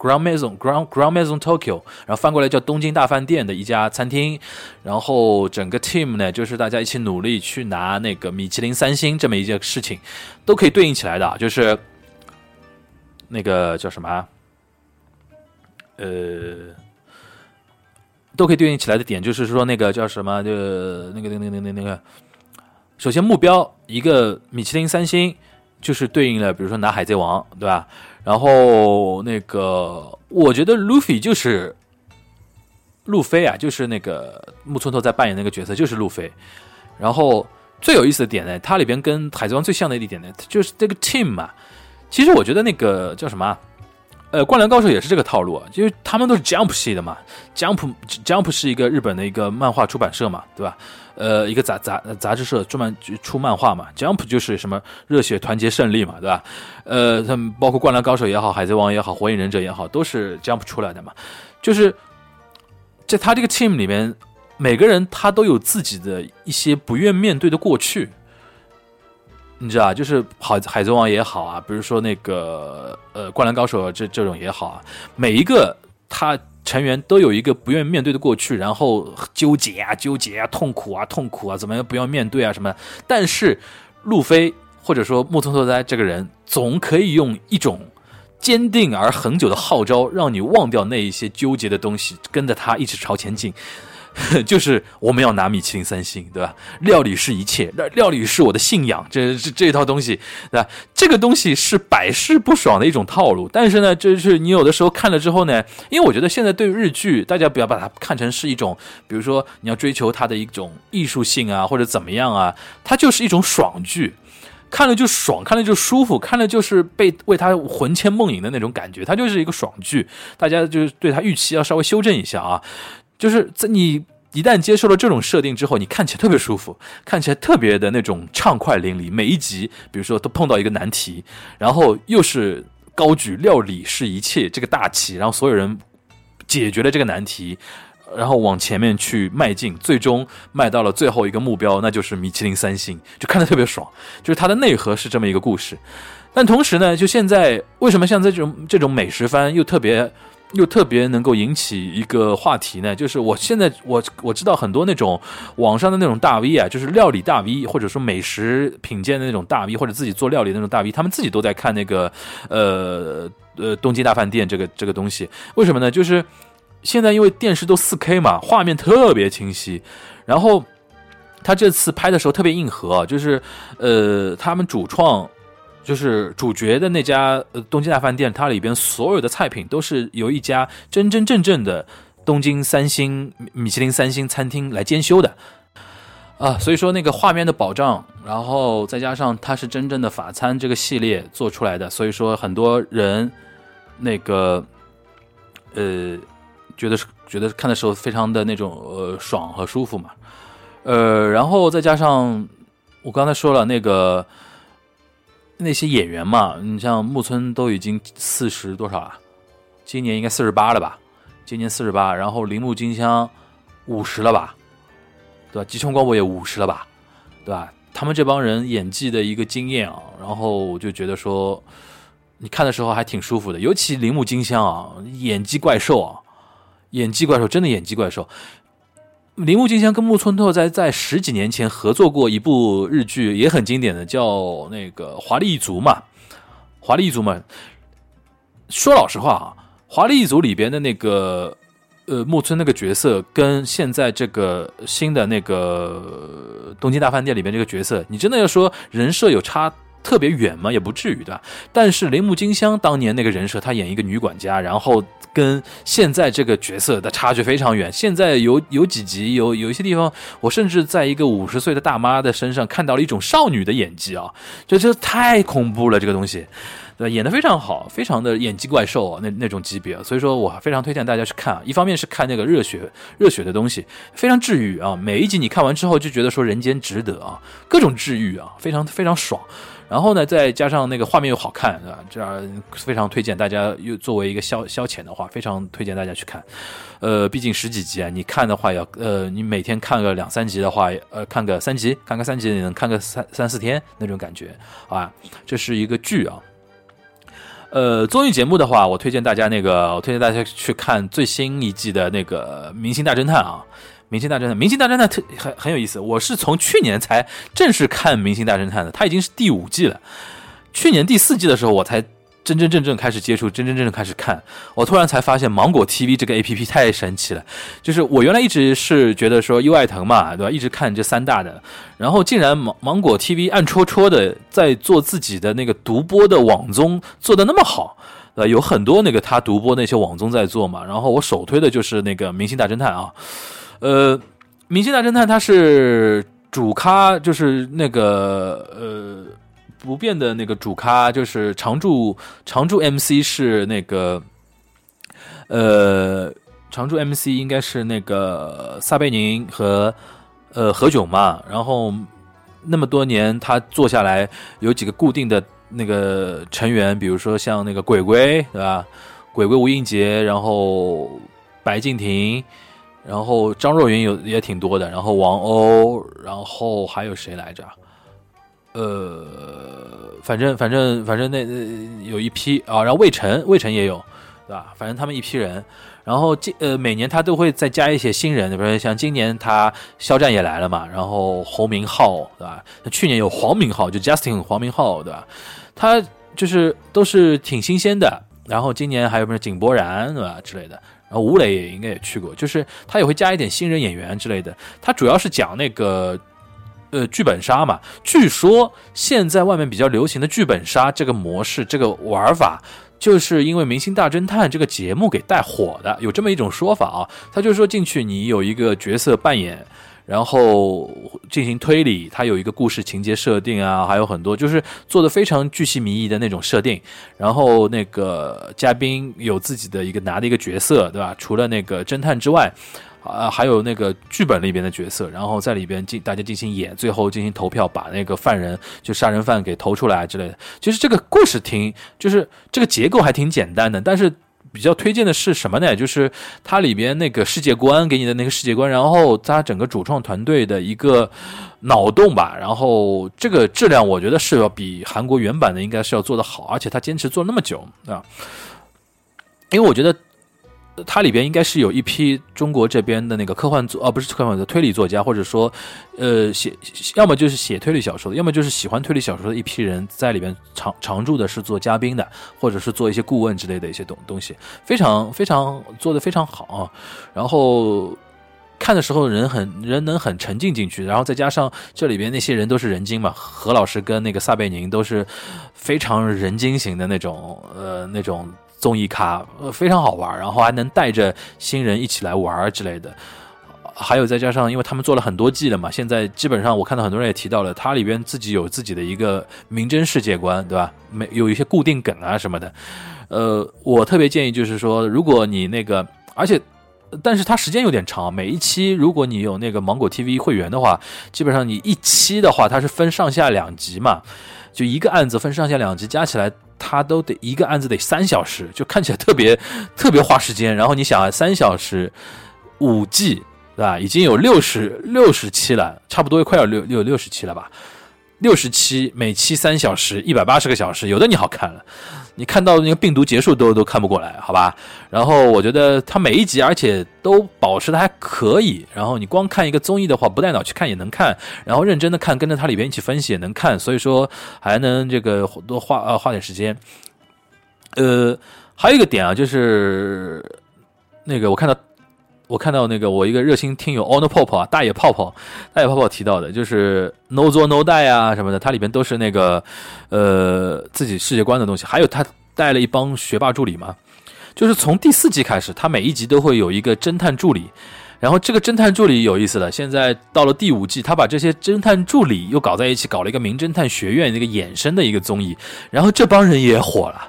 Grand Maison Grand Grand Maison Tokyo，然后翻过来叫东京大饭店的一家餐厅，然后整个 team 呢，就是大家一起努力去拿那个米其林三星这么一件事情，都可以对应起来的，就是那个叫什么，呃，都可以对应起来的点，就是说那个叫什么，就那个那个那个那个那个，首先目标一个米其林三星，就是对应了，比如说拿海贼王，对吧？然后那个，我觉得 Luffy 就是路飞啊，就是那个木村拓在扮演那个角色就是路飞。然后最有意思的点呢，它里边跟海贼王最像的一点呢，就是这个 team 嘛。其实我觉得那个叫什么？呃，灌篮高手也是这个套路，因为他们都是 Jump 系的嘛。Jump Jump 是一个日本的一个漫画出版社嘛，对吧？呃，一个杂杂杂志社专门出漫画嘛。Jump 就是什么热血团结胜利嘛，对吧？呃，他们包括灌篮高手也好，海贼王也好，火影忍者也好，都是 Jump 出来的嘛。就是在他这个 team 里面，每个人他都有自己的一些不愿面对的过去。你知道，就是海海贼王也好啊，比如说那个呃灌篮高手这这种也好啊，每一个他成员都有一个不愿面对的过去，然后纠结啊纠结啊痛苦啊痛苦啊，怎么样不要面对啊什么？但是路飞或者说木村拓哉这个人，总可以用一种坚定而恒久的号召，让你忘掉那一些纠结的东西，跟着他一直朝前进。就是我们要拿米其林三星，对吧？料理是一切，料料理是我的信仰，这这这一套东西，对吧？这个东西是百试不爽的一种套路。但是呢，就是你有的时候看了之后呢，因为我觉得现在对日剧，大家不要把它看成是一种，比如说你要追求它的一种艺术性啊，或者怎么样啊，它就是一种爽剧，看了就爽，看了就舒服，看了就是被为它魂牵梦萦的那种感觉，它就是一个爽剧。大家就是对它预期要稍微修正一下啊。就是在你一旦接受了这种设定之后，你看起来特别舒服，看起来特别的那种畅快淋漓。每一集，比如说都碰到一个难题，然后又是高举料理是一切这个大旗，然后所有人解决了这个难题，然后往前面去迈进，最终迈到了最后一个目标，那就是米其林三星，就看得特别爽。就是它的内核是这么一个故事，但同时呢，就现在为什么像这种这种美食番又特别？又特别能够引起一个话题呢，就是我现在我我知道很多那种网上的那种大 V 啊，就是料理大 V，或者说美食品鉴的那种大 V，或者自己做料理那种大 V，他们自己都在看那个呃呃东京大饭店这个这个东西。为什么呢？就是现在因为电视都四 K 嘛，画面特别清晰，然后他这次拍的时候特别硬核，就是呃他们主创。就是主角的那家呃东京大饭店，它里边所有的菜品都是由一家真真正正的东京三星米其林三星餐厅来监修的啊，所以说那个画面的保障，然后再加上它是真正的法餐这个系列做出来的，所以说很多人那个呃觉得是觉得看的时候非常的那种呃爽和舒服嘛，呃，然后再加上我刚才说了那个。那些演员嘛，你像木村都已经四十多少了，今年应该四十八了吧？今年四十八，然后铃木金香五十了吧？对吧？吉川光博也五十了吧？对吧？他们这帮人演技的一个经验啊，然后我就觉得说，你看的时候还挺舒服的，尤其铃木金香啊，演技怪兽啊，演技怪兽，真的演技怪兽。铃木金香跟木村拓哉在十几年前合作过一部日剧，也很经典的，叫那个《华丽一族》嘛，《华丽一族》嘛。说老实话啊，《华丽一族》里边的那个呃木村那个角色，跟现在这个新的那个东京大饭店里边这个角色，你真的要说人设有差特别远吗？也不至于的。但是铃木金香当年那个人设，她演一个女管家，然后跟现在这个角色的差距非常远。现在有有几集，有有一些地方，我甚至在一个五十岁的大妈的身上看到了一种少女的演技啊，就这太恐怖了，这个东西。对，演的非常好，非常的演技怪兽啊那那种级别，所以说我非常推荐大家去看啊。一方面是看那个热血热血的东西，非常治愈啊。每一集你看完之后就觉得说人间值得啊，各种治愈啊，非常非常爽。然后呢，再加上那个画面又好看，对吧？这样非常推荐大家又作为一个消消遣的话，非常推荐大家去看。呃，毕竟十几集啊，你看的话要呃，你每天看个两三集的话，呃，看个三集，看个三集你能看个三三四天那种感觉好吧。这是一个剧啊。呃，综艺节目的话，我推荐大家那个，我推荐大家去看最新一季的那个《明星大侦探》啊，《明星大侦探》《明星大侦探》特很很有意思。我是从去年才正式看《明星大侦探》的，它已经是第五季了。去年第四季的时候，我才。真真正正开始接触，真真正正开始看，我突然才发现芒果 TV 这个 APP 太神奇了。就是我原来一直是觉得说优爱腾嘛，对吧？一直看这三大的，然后竟然芒芒果 TV 暗戳戳的在做自己的那个独播的网综，做的那么好，呃，有很多那个他独播那些网综在做嘛。然后我首推的就是那个《明星大侦探》啊，呃，《明星大侦探》它是主咖，就是那个呃。不变的那个主咖就是常驻常驻 MC 是那个，呃，常驻 MC 应该是那个撒贝宁和呃何炅嘛。然后那么多年他做下来有几个固定的那个成员，比如说像那个鬼鬼对吧？鬼鬼吴映洁，然后白敬亭，然后张若昀有也挺多的，然后王鸥，然后还有谁来着？呃，反正反正反正那有一批啊，然后魏晨魏晨也有，对吧？反正他们一批人，然后今呃每年他都会再加一些新人，比如说像今年他肖战也来了嘛，然后侯明昊，对吧？那去年有黄明昊，就 Justin 黄明昊，对吧？他就是都是挺新鲜的，然后今年还有什么井柏然，对吧？之类的，然后吴磊也应该也去过，就是他也会加一点新人演员之类的。他主要是讲那个。呃，剧本杀嘛，据说现在外面比较流行的剧本杀这个模式、这个玩法，就是因为《明星大侦探》这个节目给带火的，有这么一种说法啊。他就说进去你有一个角色扮演，然后进行推理，它有一个故事情节设定啊，还有很多就是做的非常巨细靡遗的那种设定。然后那个嘉宾有自己的一个拿的一个角色，对吧？除了那个侦探之外。啊，还有那个剧本里边的角色，然后在里边进大家进行演，最后进行投票，把那个犯人就杀人犯给投出来之类的。其实这个故事挺，就是这个结构还挺简单的，但是比较推荐的是什么呢？就是它里边那个世界观给你的那个世界观，然后它整个主创团队的一个脑洞吧，然后这个质量我觉得是要比韩国原版的应该是要做的好，而且他坚持做那么久啊，因为我觉得。它里边应该是有一批中国这边的那个科幻作，哦，不是科幻的推理作家，或者说，呃，写要么就是写推理小说的，要么就是喜欢推理小说的一批人在里边常常驻的是做嘉宾的，或者是做一些顾问之类的一些东东西，非常非常做的非常好啊。然后看的时候人很人能很沉浸进去，然后再加上这里边那些人都是人精嘛，何老师跟那个撒贝宁都是非常人精型的那种，呃，那种。综艺咖非常好玩，然后还能带着新人一起来玩之类的，还有再加上因为他们做了很多季了嘛，现在基本上我看到很多人也提到了，它里边自己有自己的一个名侦世界观，对吧？没有一些固定梗啊什么的，呃，我特别建议就是说，如果你那个，而且，但是它时间有点长，每一期如果你有那个芒果 TV 会员的话，基本上你一期的话它是分上下两集嘛，就一个案子分上下两集，加起来。他都得一个案子得三小时，就看起来特别 特别花时间。然后你想啊，三小时五季，对吧？已经有六十六十期了，差不多快要六六六十期了吧？六十期，每期三小时，一百八十个小时，有的你好看了。你看到那个病毒结束都都看不过来，好吧？然后我觉得它每一集而且都保持的还可以。然后你光看一个综艺的话，不带脑去看也能看，然后认真的看，跟着它里边一起分析也能看。所以说还能这个多花呃花点时间。呃，还有一个点啊，就是那个我看到。我看到那个我一个热心听友 Ono Pop 啊，大野泡泡，大野泡泡提到的，就是 No 做 No 带啊什么的，它里边都是那个呃自己世界观的东西，还有他带了一帮学霸助理嘛。就是从第四季开始，他每一集都会有一个侦探助理。然后这个侦探助理有意思了，现在到了第五季，他把这些侦探助理又搞在一起，搞了一个名侦探学院一个衍生的一个综艺，然后这帮人也火了。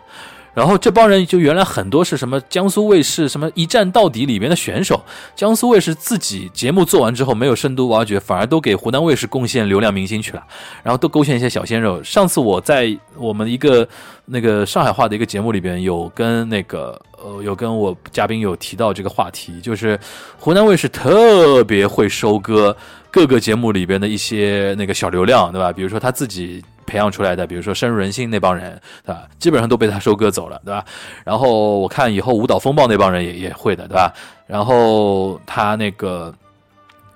然后这帮人就原来很多是什么江苏卫视什么一站到底里面的选手，江苏卫视自己节目做完之后没有深度挖掘，反而都给湖南卫视贡献流量明星去了，然后都勾选一些小鲜肉。上次我在我们一个那个上海话的一个节目里边有跟那个呃有跟我嘉宾有提到这个话题，就是湖南卫视特别会收割各个节目里边的一些那个小流量，对吧？比如说他自己。培养出来的，比如说深入人心那帮人，对吧？基本上都被他收割走了，对吧？然后我看以后舞蹈风暴那帮人也也会的，对吧？然后他那个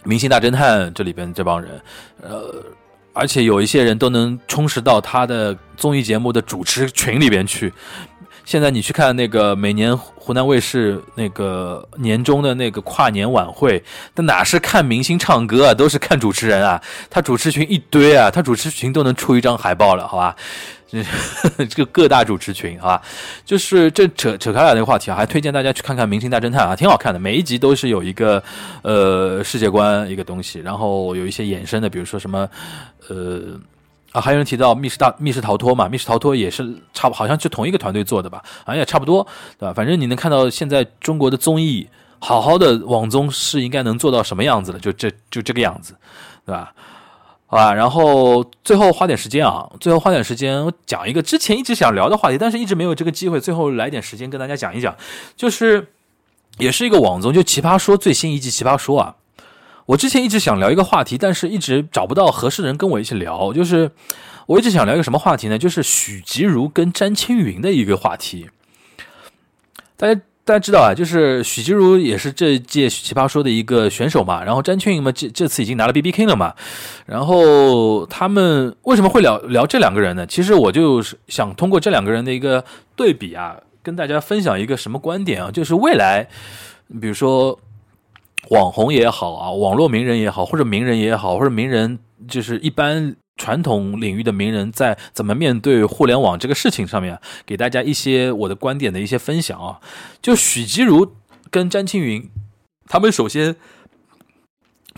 明星大侦探这里边这帮人，呃，而且有一些人都能充实到他的综艺节目的主持群里边去。现在你去看那个每年湖南卫视那个年终的那个跨年晚会，那哪是看明星唱歌啊，都是看主持人啊。他主持群一堆啊，他主持群都能出一张海报了，好吧？这个各大主持群，好吧？就是这扯扯开了那个话题啊，还推荐大家去看看《明星大侦探》啊，挺好看的。每一集都是有一个呃世界观一个东西，然后有一些衍生的，比如说什么呃。啊，还有人提到密室大密室逃脱嘛？密室逃脱也是差，好像就同一个团队做的吧？好像也差不多，对吧？反正你能看到现在中国的综艺，好好的网综是应该能做到什么样子的？就这就这个样子，对吧？好吧，然后最后花点时间啊，最后花点时间讲一个之前一直想聊的话题，但是一直没有这个机会，最后来点时间跟大家讲一讲，就是也是一个网综，就《奇葩说》最新一季《奇葩说》啊。我之前一直想聊一个话题，但是一直找不到合适的人跟我一起聊。就是我一直想聊一个什么话题呢？就是许吉如跟詹青云的一个话题。大家大家知道啊，就是许吉如也是这届奇葩说的一个选手嘛。然后詹青云嘛，这这次已经拿了 B B K 了嘛。然后他们为什么会聊聊这两个人呢？其实我就是想通过这两个人的一个对比啊，跟大家分享一个什么观点啊？就是未来，比如说。网红也好啊，网络名人也好，或者名人也好，或者名人就是一般传统领域的名人，在怎么面对互联网这个事情上面，给大家一些我的观点的一些分享啊。就许吉如跟詹青云，他们首先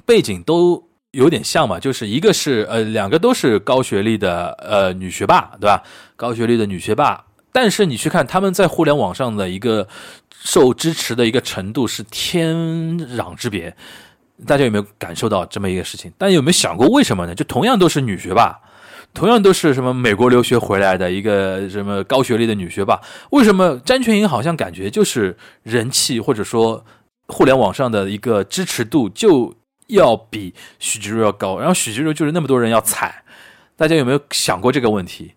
背景都有点像嘛，就是一个是呃，两个都是高学历的呃女学霸，对吧？高学历的女学霸，但是你去看他们在互联网上的一个。受支持的一个程度是天壤之别，大家有没有感受到这么一个事情？但有没有想过为什么呢？就同样都是女学霸，同样都是什么美国留学回来的一个什么高学历的女学霸，为什么詹群英好像感觉就是人气或者说互联网上的一个支持度就要比许吉如要高，然后许吉如就是那么多人要踩，大家有没有想过这个问题？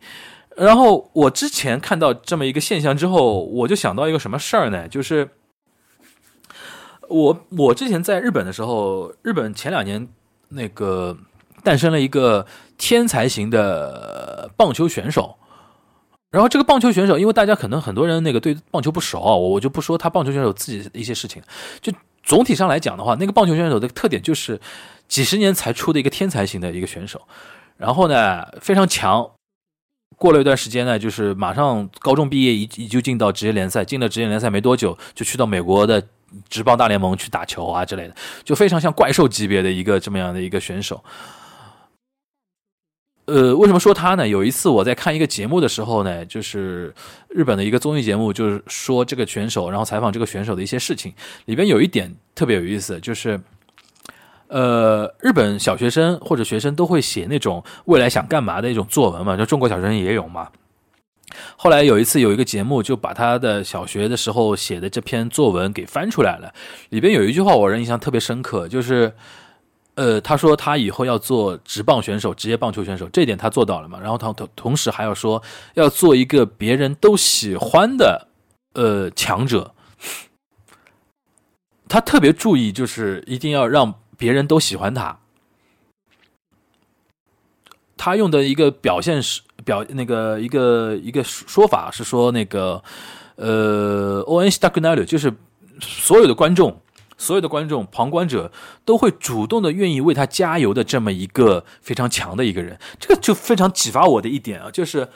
然后我之前看到这么一个现象之后，我就想到一个什么事儿呢？就是我我之前在日本的时候，日本前两年那个诞生了一个天才型的棒球选手。然后这个棒球选手，因为大家可能很多人那个对棒球不熟，我就不说他棒球选手自己的一些事情。就总体上来讲的话，那个棒球选手的特点就是几十年才出的一个天才型的一个选手，然后呢非常强。过了一段时间呢，就是马上高中毕业，一一就进到职业联赛，进了职业联赛没多久，就去到美国的职棒大联盟去打球啊之类的，就非常像怪兽级别的一个这么样的一个选手。呃，为什么说他呢？有一次我在看一个节目的时候呢，就是日本的一个综艺节目，就是说这个选手，然后采访这个选手的一些事情，里边有一点特别有意思，就是。呃，日本小学生或者学生都会写那种未来想干嘛的一种作文嘛，就中国小学生也有嘛。后来有一次有一个节目就把他的小学的时候写的这篇作文给翻出来了，里边有一句话我人印象特别深刻，就是呃，他说他以后要做职棒选手、职业棒球选手，这一点他做到了嘛。然后他同同时还要说要做一个别人都喜欢的呃强者，他特别注意就是一定要让。别人都喜欢他，他用的一个表现是表那个一个一个说法是说那个呃，O N S T A G N A L 就是所有的观众，所有的观众旁观者都会主动的愿意为他加油的这么一个非常强的一个人，这个就非常启发我的一点啊，就是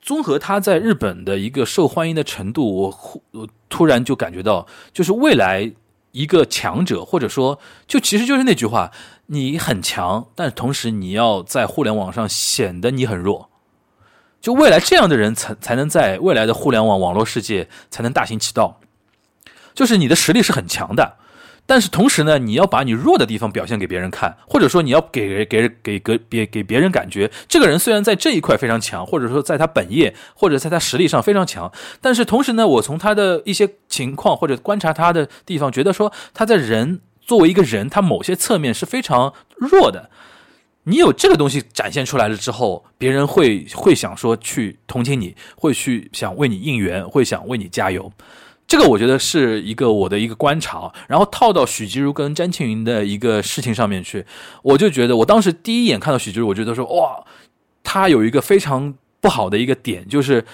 综合他在日本的一个受欢迎的程度，我忽我突然就感觉到，就是未来一个强者，或者说，就其实就是那句话，你很强，但同时你要在互联网上显得你很弱。就未来这样的人才才能在未来的互联网网络世界才能大行其道，就是你的实力是很强的，但是同时呢，你要把你弱的地方表现给别人看，或者说你要给给给给别给别人感觉，这个人虽然在这一块非常强，或者说在他本业或者在他实力上非常强，但是同时呢，我从他的一些情况或者观察他的地方，觉得说他在人作为一个人，他某些侧面是非常弱的。你有这个东西展现出来了之后，别人会会想说去同情你，会去想为你应援，会想为你加油。这个我觉得是一个我的一个观察，然后套到许吉如跟詹青云的一个事情上面去，我就觉得我当时第一眼看到许吉如，我觉得说哇，他有一个非常不好的一个点，就是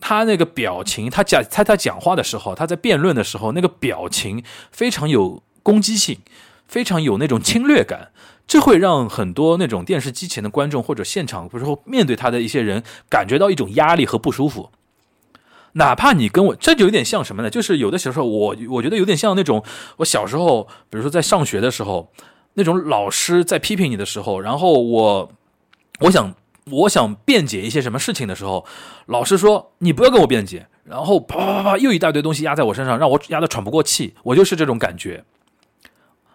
他那个表情，他讲他他讲话的时候，他在辩论的时候，那个表情非常有攻击性，非常有那种侵略感。这会让很多那种电视机前的观众或者现场，比如说面对他的一些人，感觉到一种压力和不舒服。哪怕你跟我，这就有点像什么呢？就是有的时候，我我觉得有点像那种我小时候，比如说在上学的时候，那种老师在批评你的时候，然后我我想我想辩解一些什么事情的时候，老师说你不要跟我辩解，然后啪啪啪啪又一大堆东西压在我身上，让我压得喘不过气。我就是这种感觉，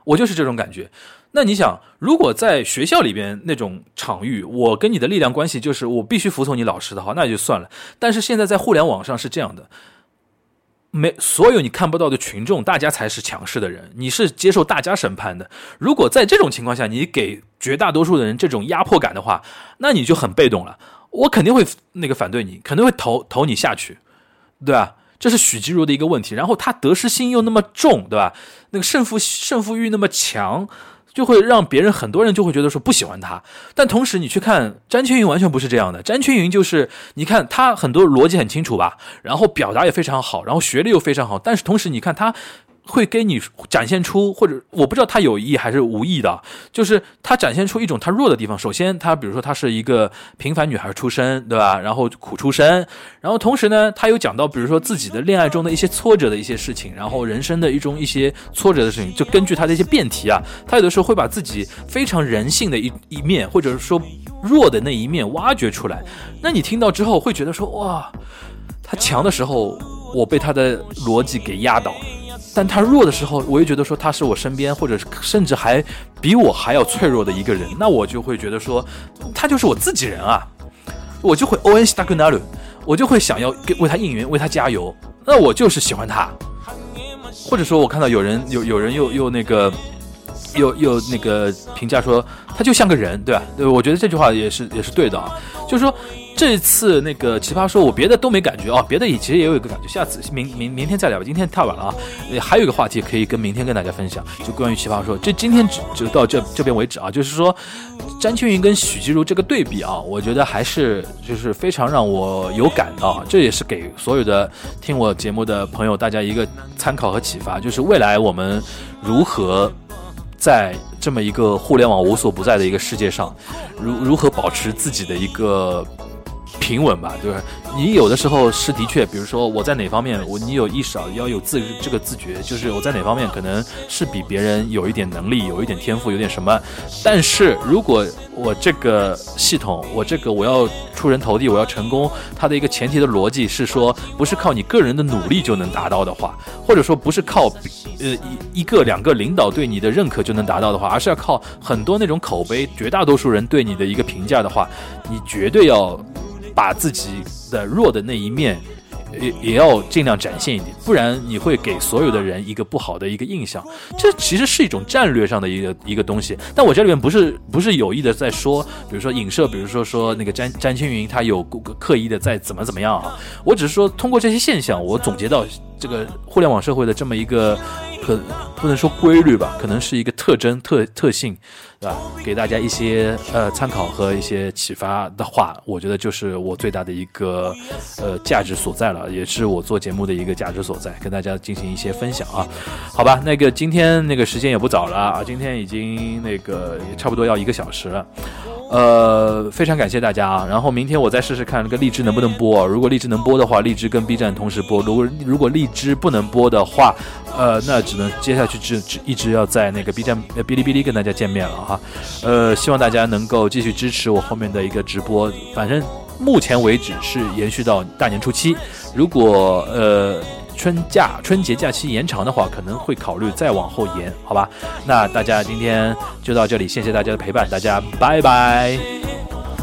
我就是这种感觉。那你想，如果在学校里边那种场域，我跟你的力量关系就是我必须服从你老师的话，那就算了。但是现在在互联网上是这样的，没所有你看不到的群众，大家才是强势的人，你是接受大家审判的。如果在这种情况下，你给绝大多数的人这种压迫感的话，那你就很被动了。我肯定会那个反对你，肯定会投投你下去，对吧？这是许吉如的一个问题。然后他得失心又那么重，对吧？那个胜负胜负欲那么强。就会让别人很多人就会觉得说不喜欢他，但同时你去看詹青云完全不是这样的，詹青云就是你看他很多逻辑很清楚吧，然后表达也非常好，然后学历又非常好，但是同时你看他。会给你展现出，或者我不知道他有意还是无意的，就是他展现出一种他弱的地方。首先，他比如说他是一个平凡女孩出身，对吧？然后苦出身，然后同时呢，他有讲到，比如说自己的恋爱中的一些挫折的一些事情，然后人生的一种一些挫折的事情，就根据他的一些辩题啊，他有的时候会把自己非常人性的一一面，或者说弱的那一面挖掘出来。那你听到之后会觉得说，哇，他强的时候，我被他的逻辑给压倒。但他弱的时候，我又觉得说他是我身边，或者甚至还比我还要脆弱的一个人，那我就会觉得说，他就是我自己人啊，我就会 O N 西达格纳鲁，我就会想要给为他应援，为他加油，那我就是喜欢他，或者说，我看到有人有有人又又那个又又那个评价说，他就像个人，对吧？对，我觉得这句话也是也是对的啊，就是说。这次那个奇葩说，我别的都没感觉哦，别的也其实也有一个感觉，下次明明明天再聊吧，今天太晚了啊。还有一个话题可以跟明天跟大家分享，就关于奇葩说，这今天只就到这这边为止啊。就是说，詹青云跟许吉如这个对比啊，我觉得还是就是非常让我有感的啊。这也是给所有的听我节目的朋友大家一个参考和启发，就是未来我们如何在这么一个互联网无所不在的一个世界上，如如何保持自己的一个。平稳吧，就是？你有的时候是的确，比如说我在哪方面，我你有意识啊，要有自这个自觉，就是我在哪方面可能是比别人有一点能力，有一点天赋，有点什么。但是如果我这个系统，我这个我要出人头地，我要成功，它的一个前提的逻辑是说，不是靠你个人的努力就能达到的话，或者说不是靠呃一一个两个领导对你的认可就能达到的话，而是要靠很多那种口碑，绝大多数人对你的一个评价的话，你绝对要。把自己的弱的那一面，也也要尽量展现一点，不然你会给所有的人一个不好的一个印象。这其实是一种战略上的一个一个东西。但我这里面不是不是有意的在说，比如说影射，比如说说那个詹詹青云他有刻意的在怎么怎么样啊。我只是说通过这些现象，我总结到这个互联网社会的这么一个。可不能说规律吧，可能是一个特征、特特性，对吧？给大家一些呃参考和一些启发的话，我觉得就是我最大的一个呃价值所在了，也是我做节目的一个价值所在，跟大家进行一些分享啊。好吧，那个今天那个时间也不早了啊，今天已经那个差不多要一个小时了。呃，非常感谢大家啊！然后明天我再试试看那个荔枝能不能播。如果荔枝能播的话，荔枝跟 B 站同时播；如果如果荔枝不能播的话，呃，那只能接下去只只一直要在那个 B 站呃、哔哩哔哩跟大家见面了哈。呃，希望大家能够继续支持我后面的一个直播。反正目前为止是延续到大年初七。如果呃。春假春节假期延长的话，可能会考虑再往后延，好吧？那大家今天就到这里，谢谢大家的陪伴，大家拜拜。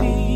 see.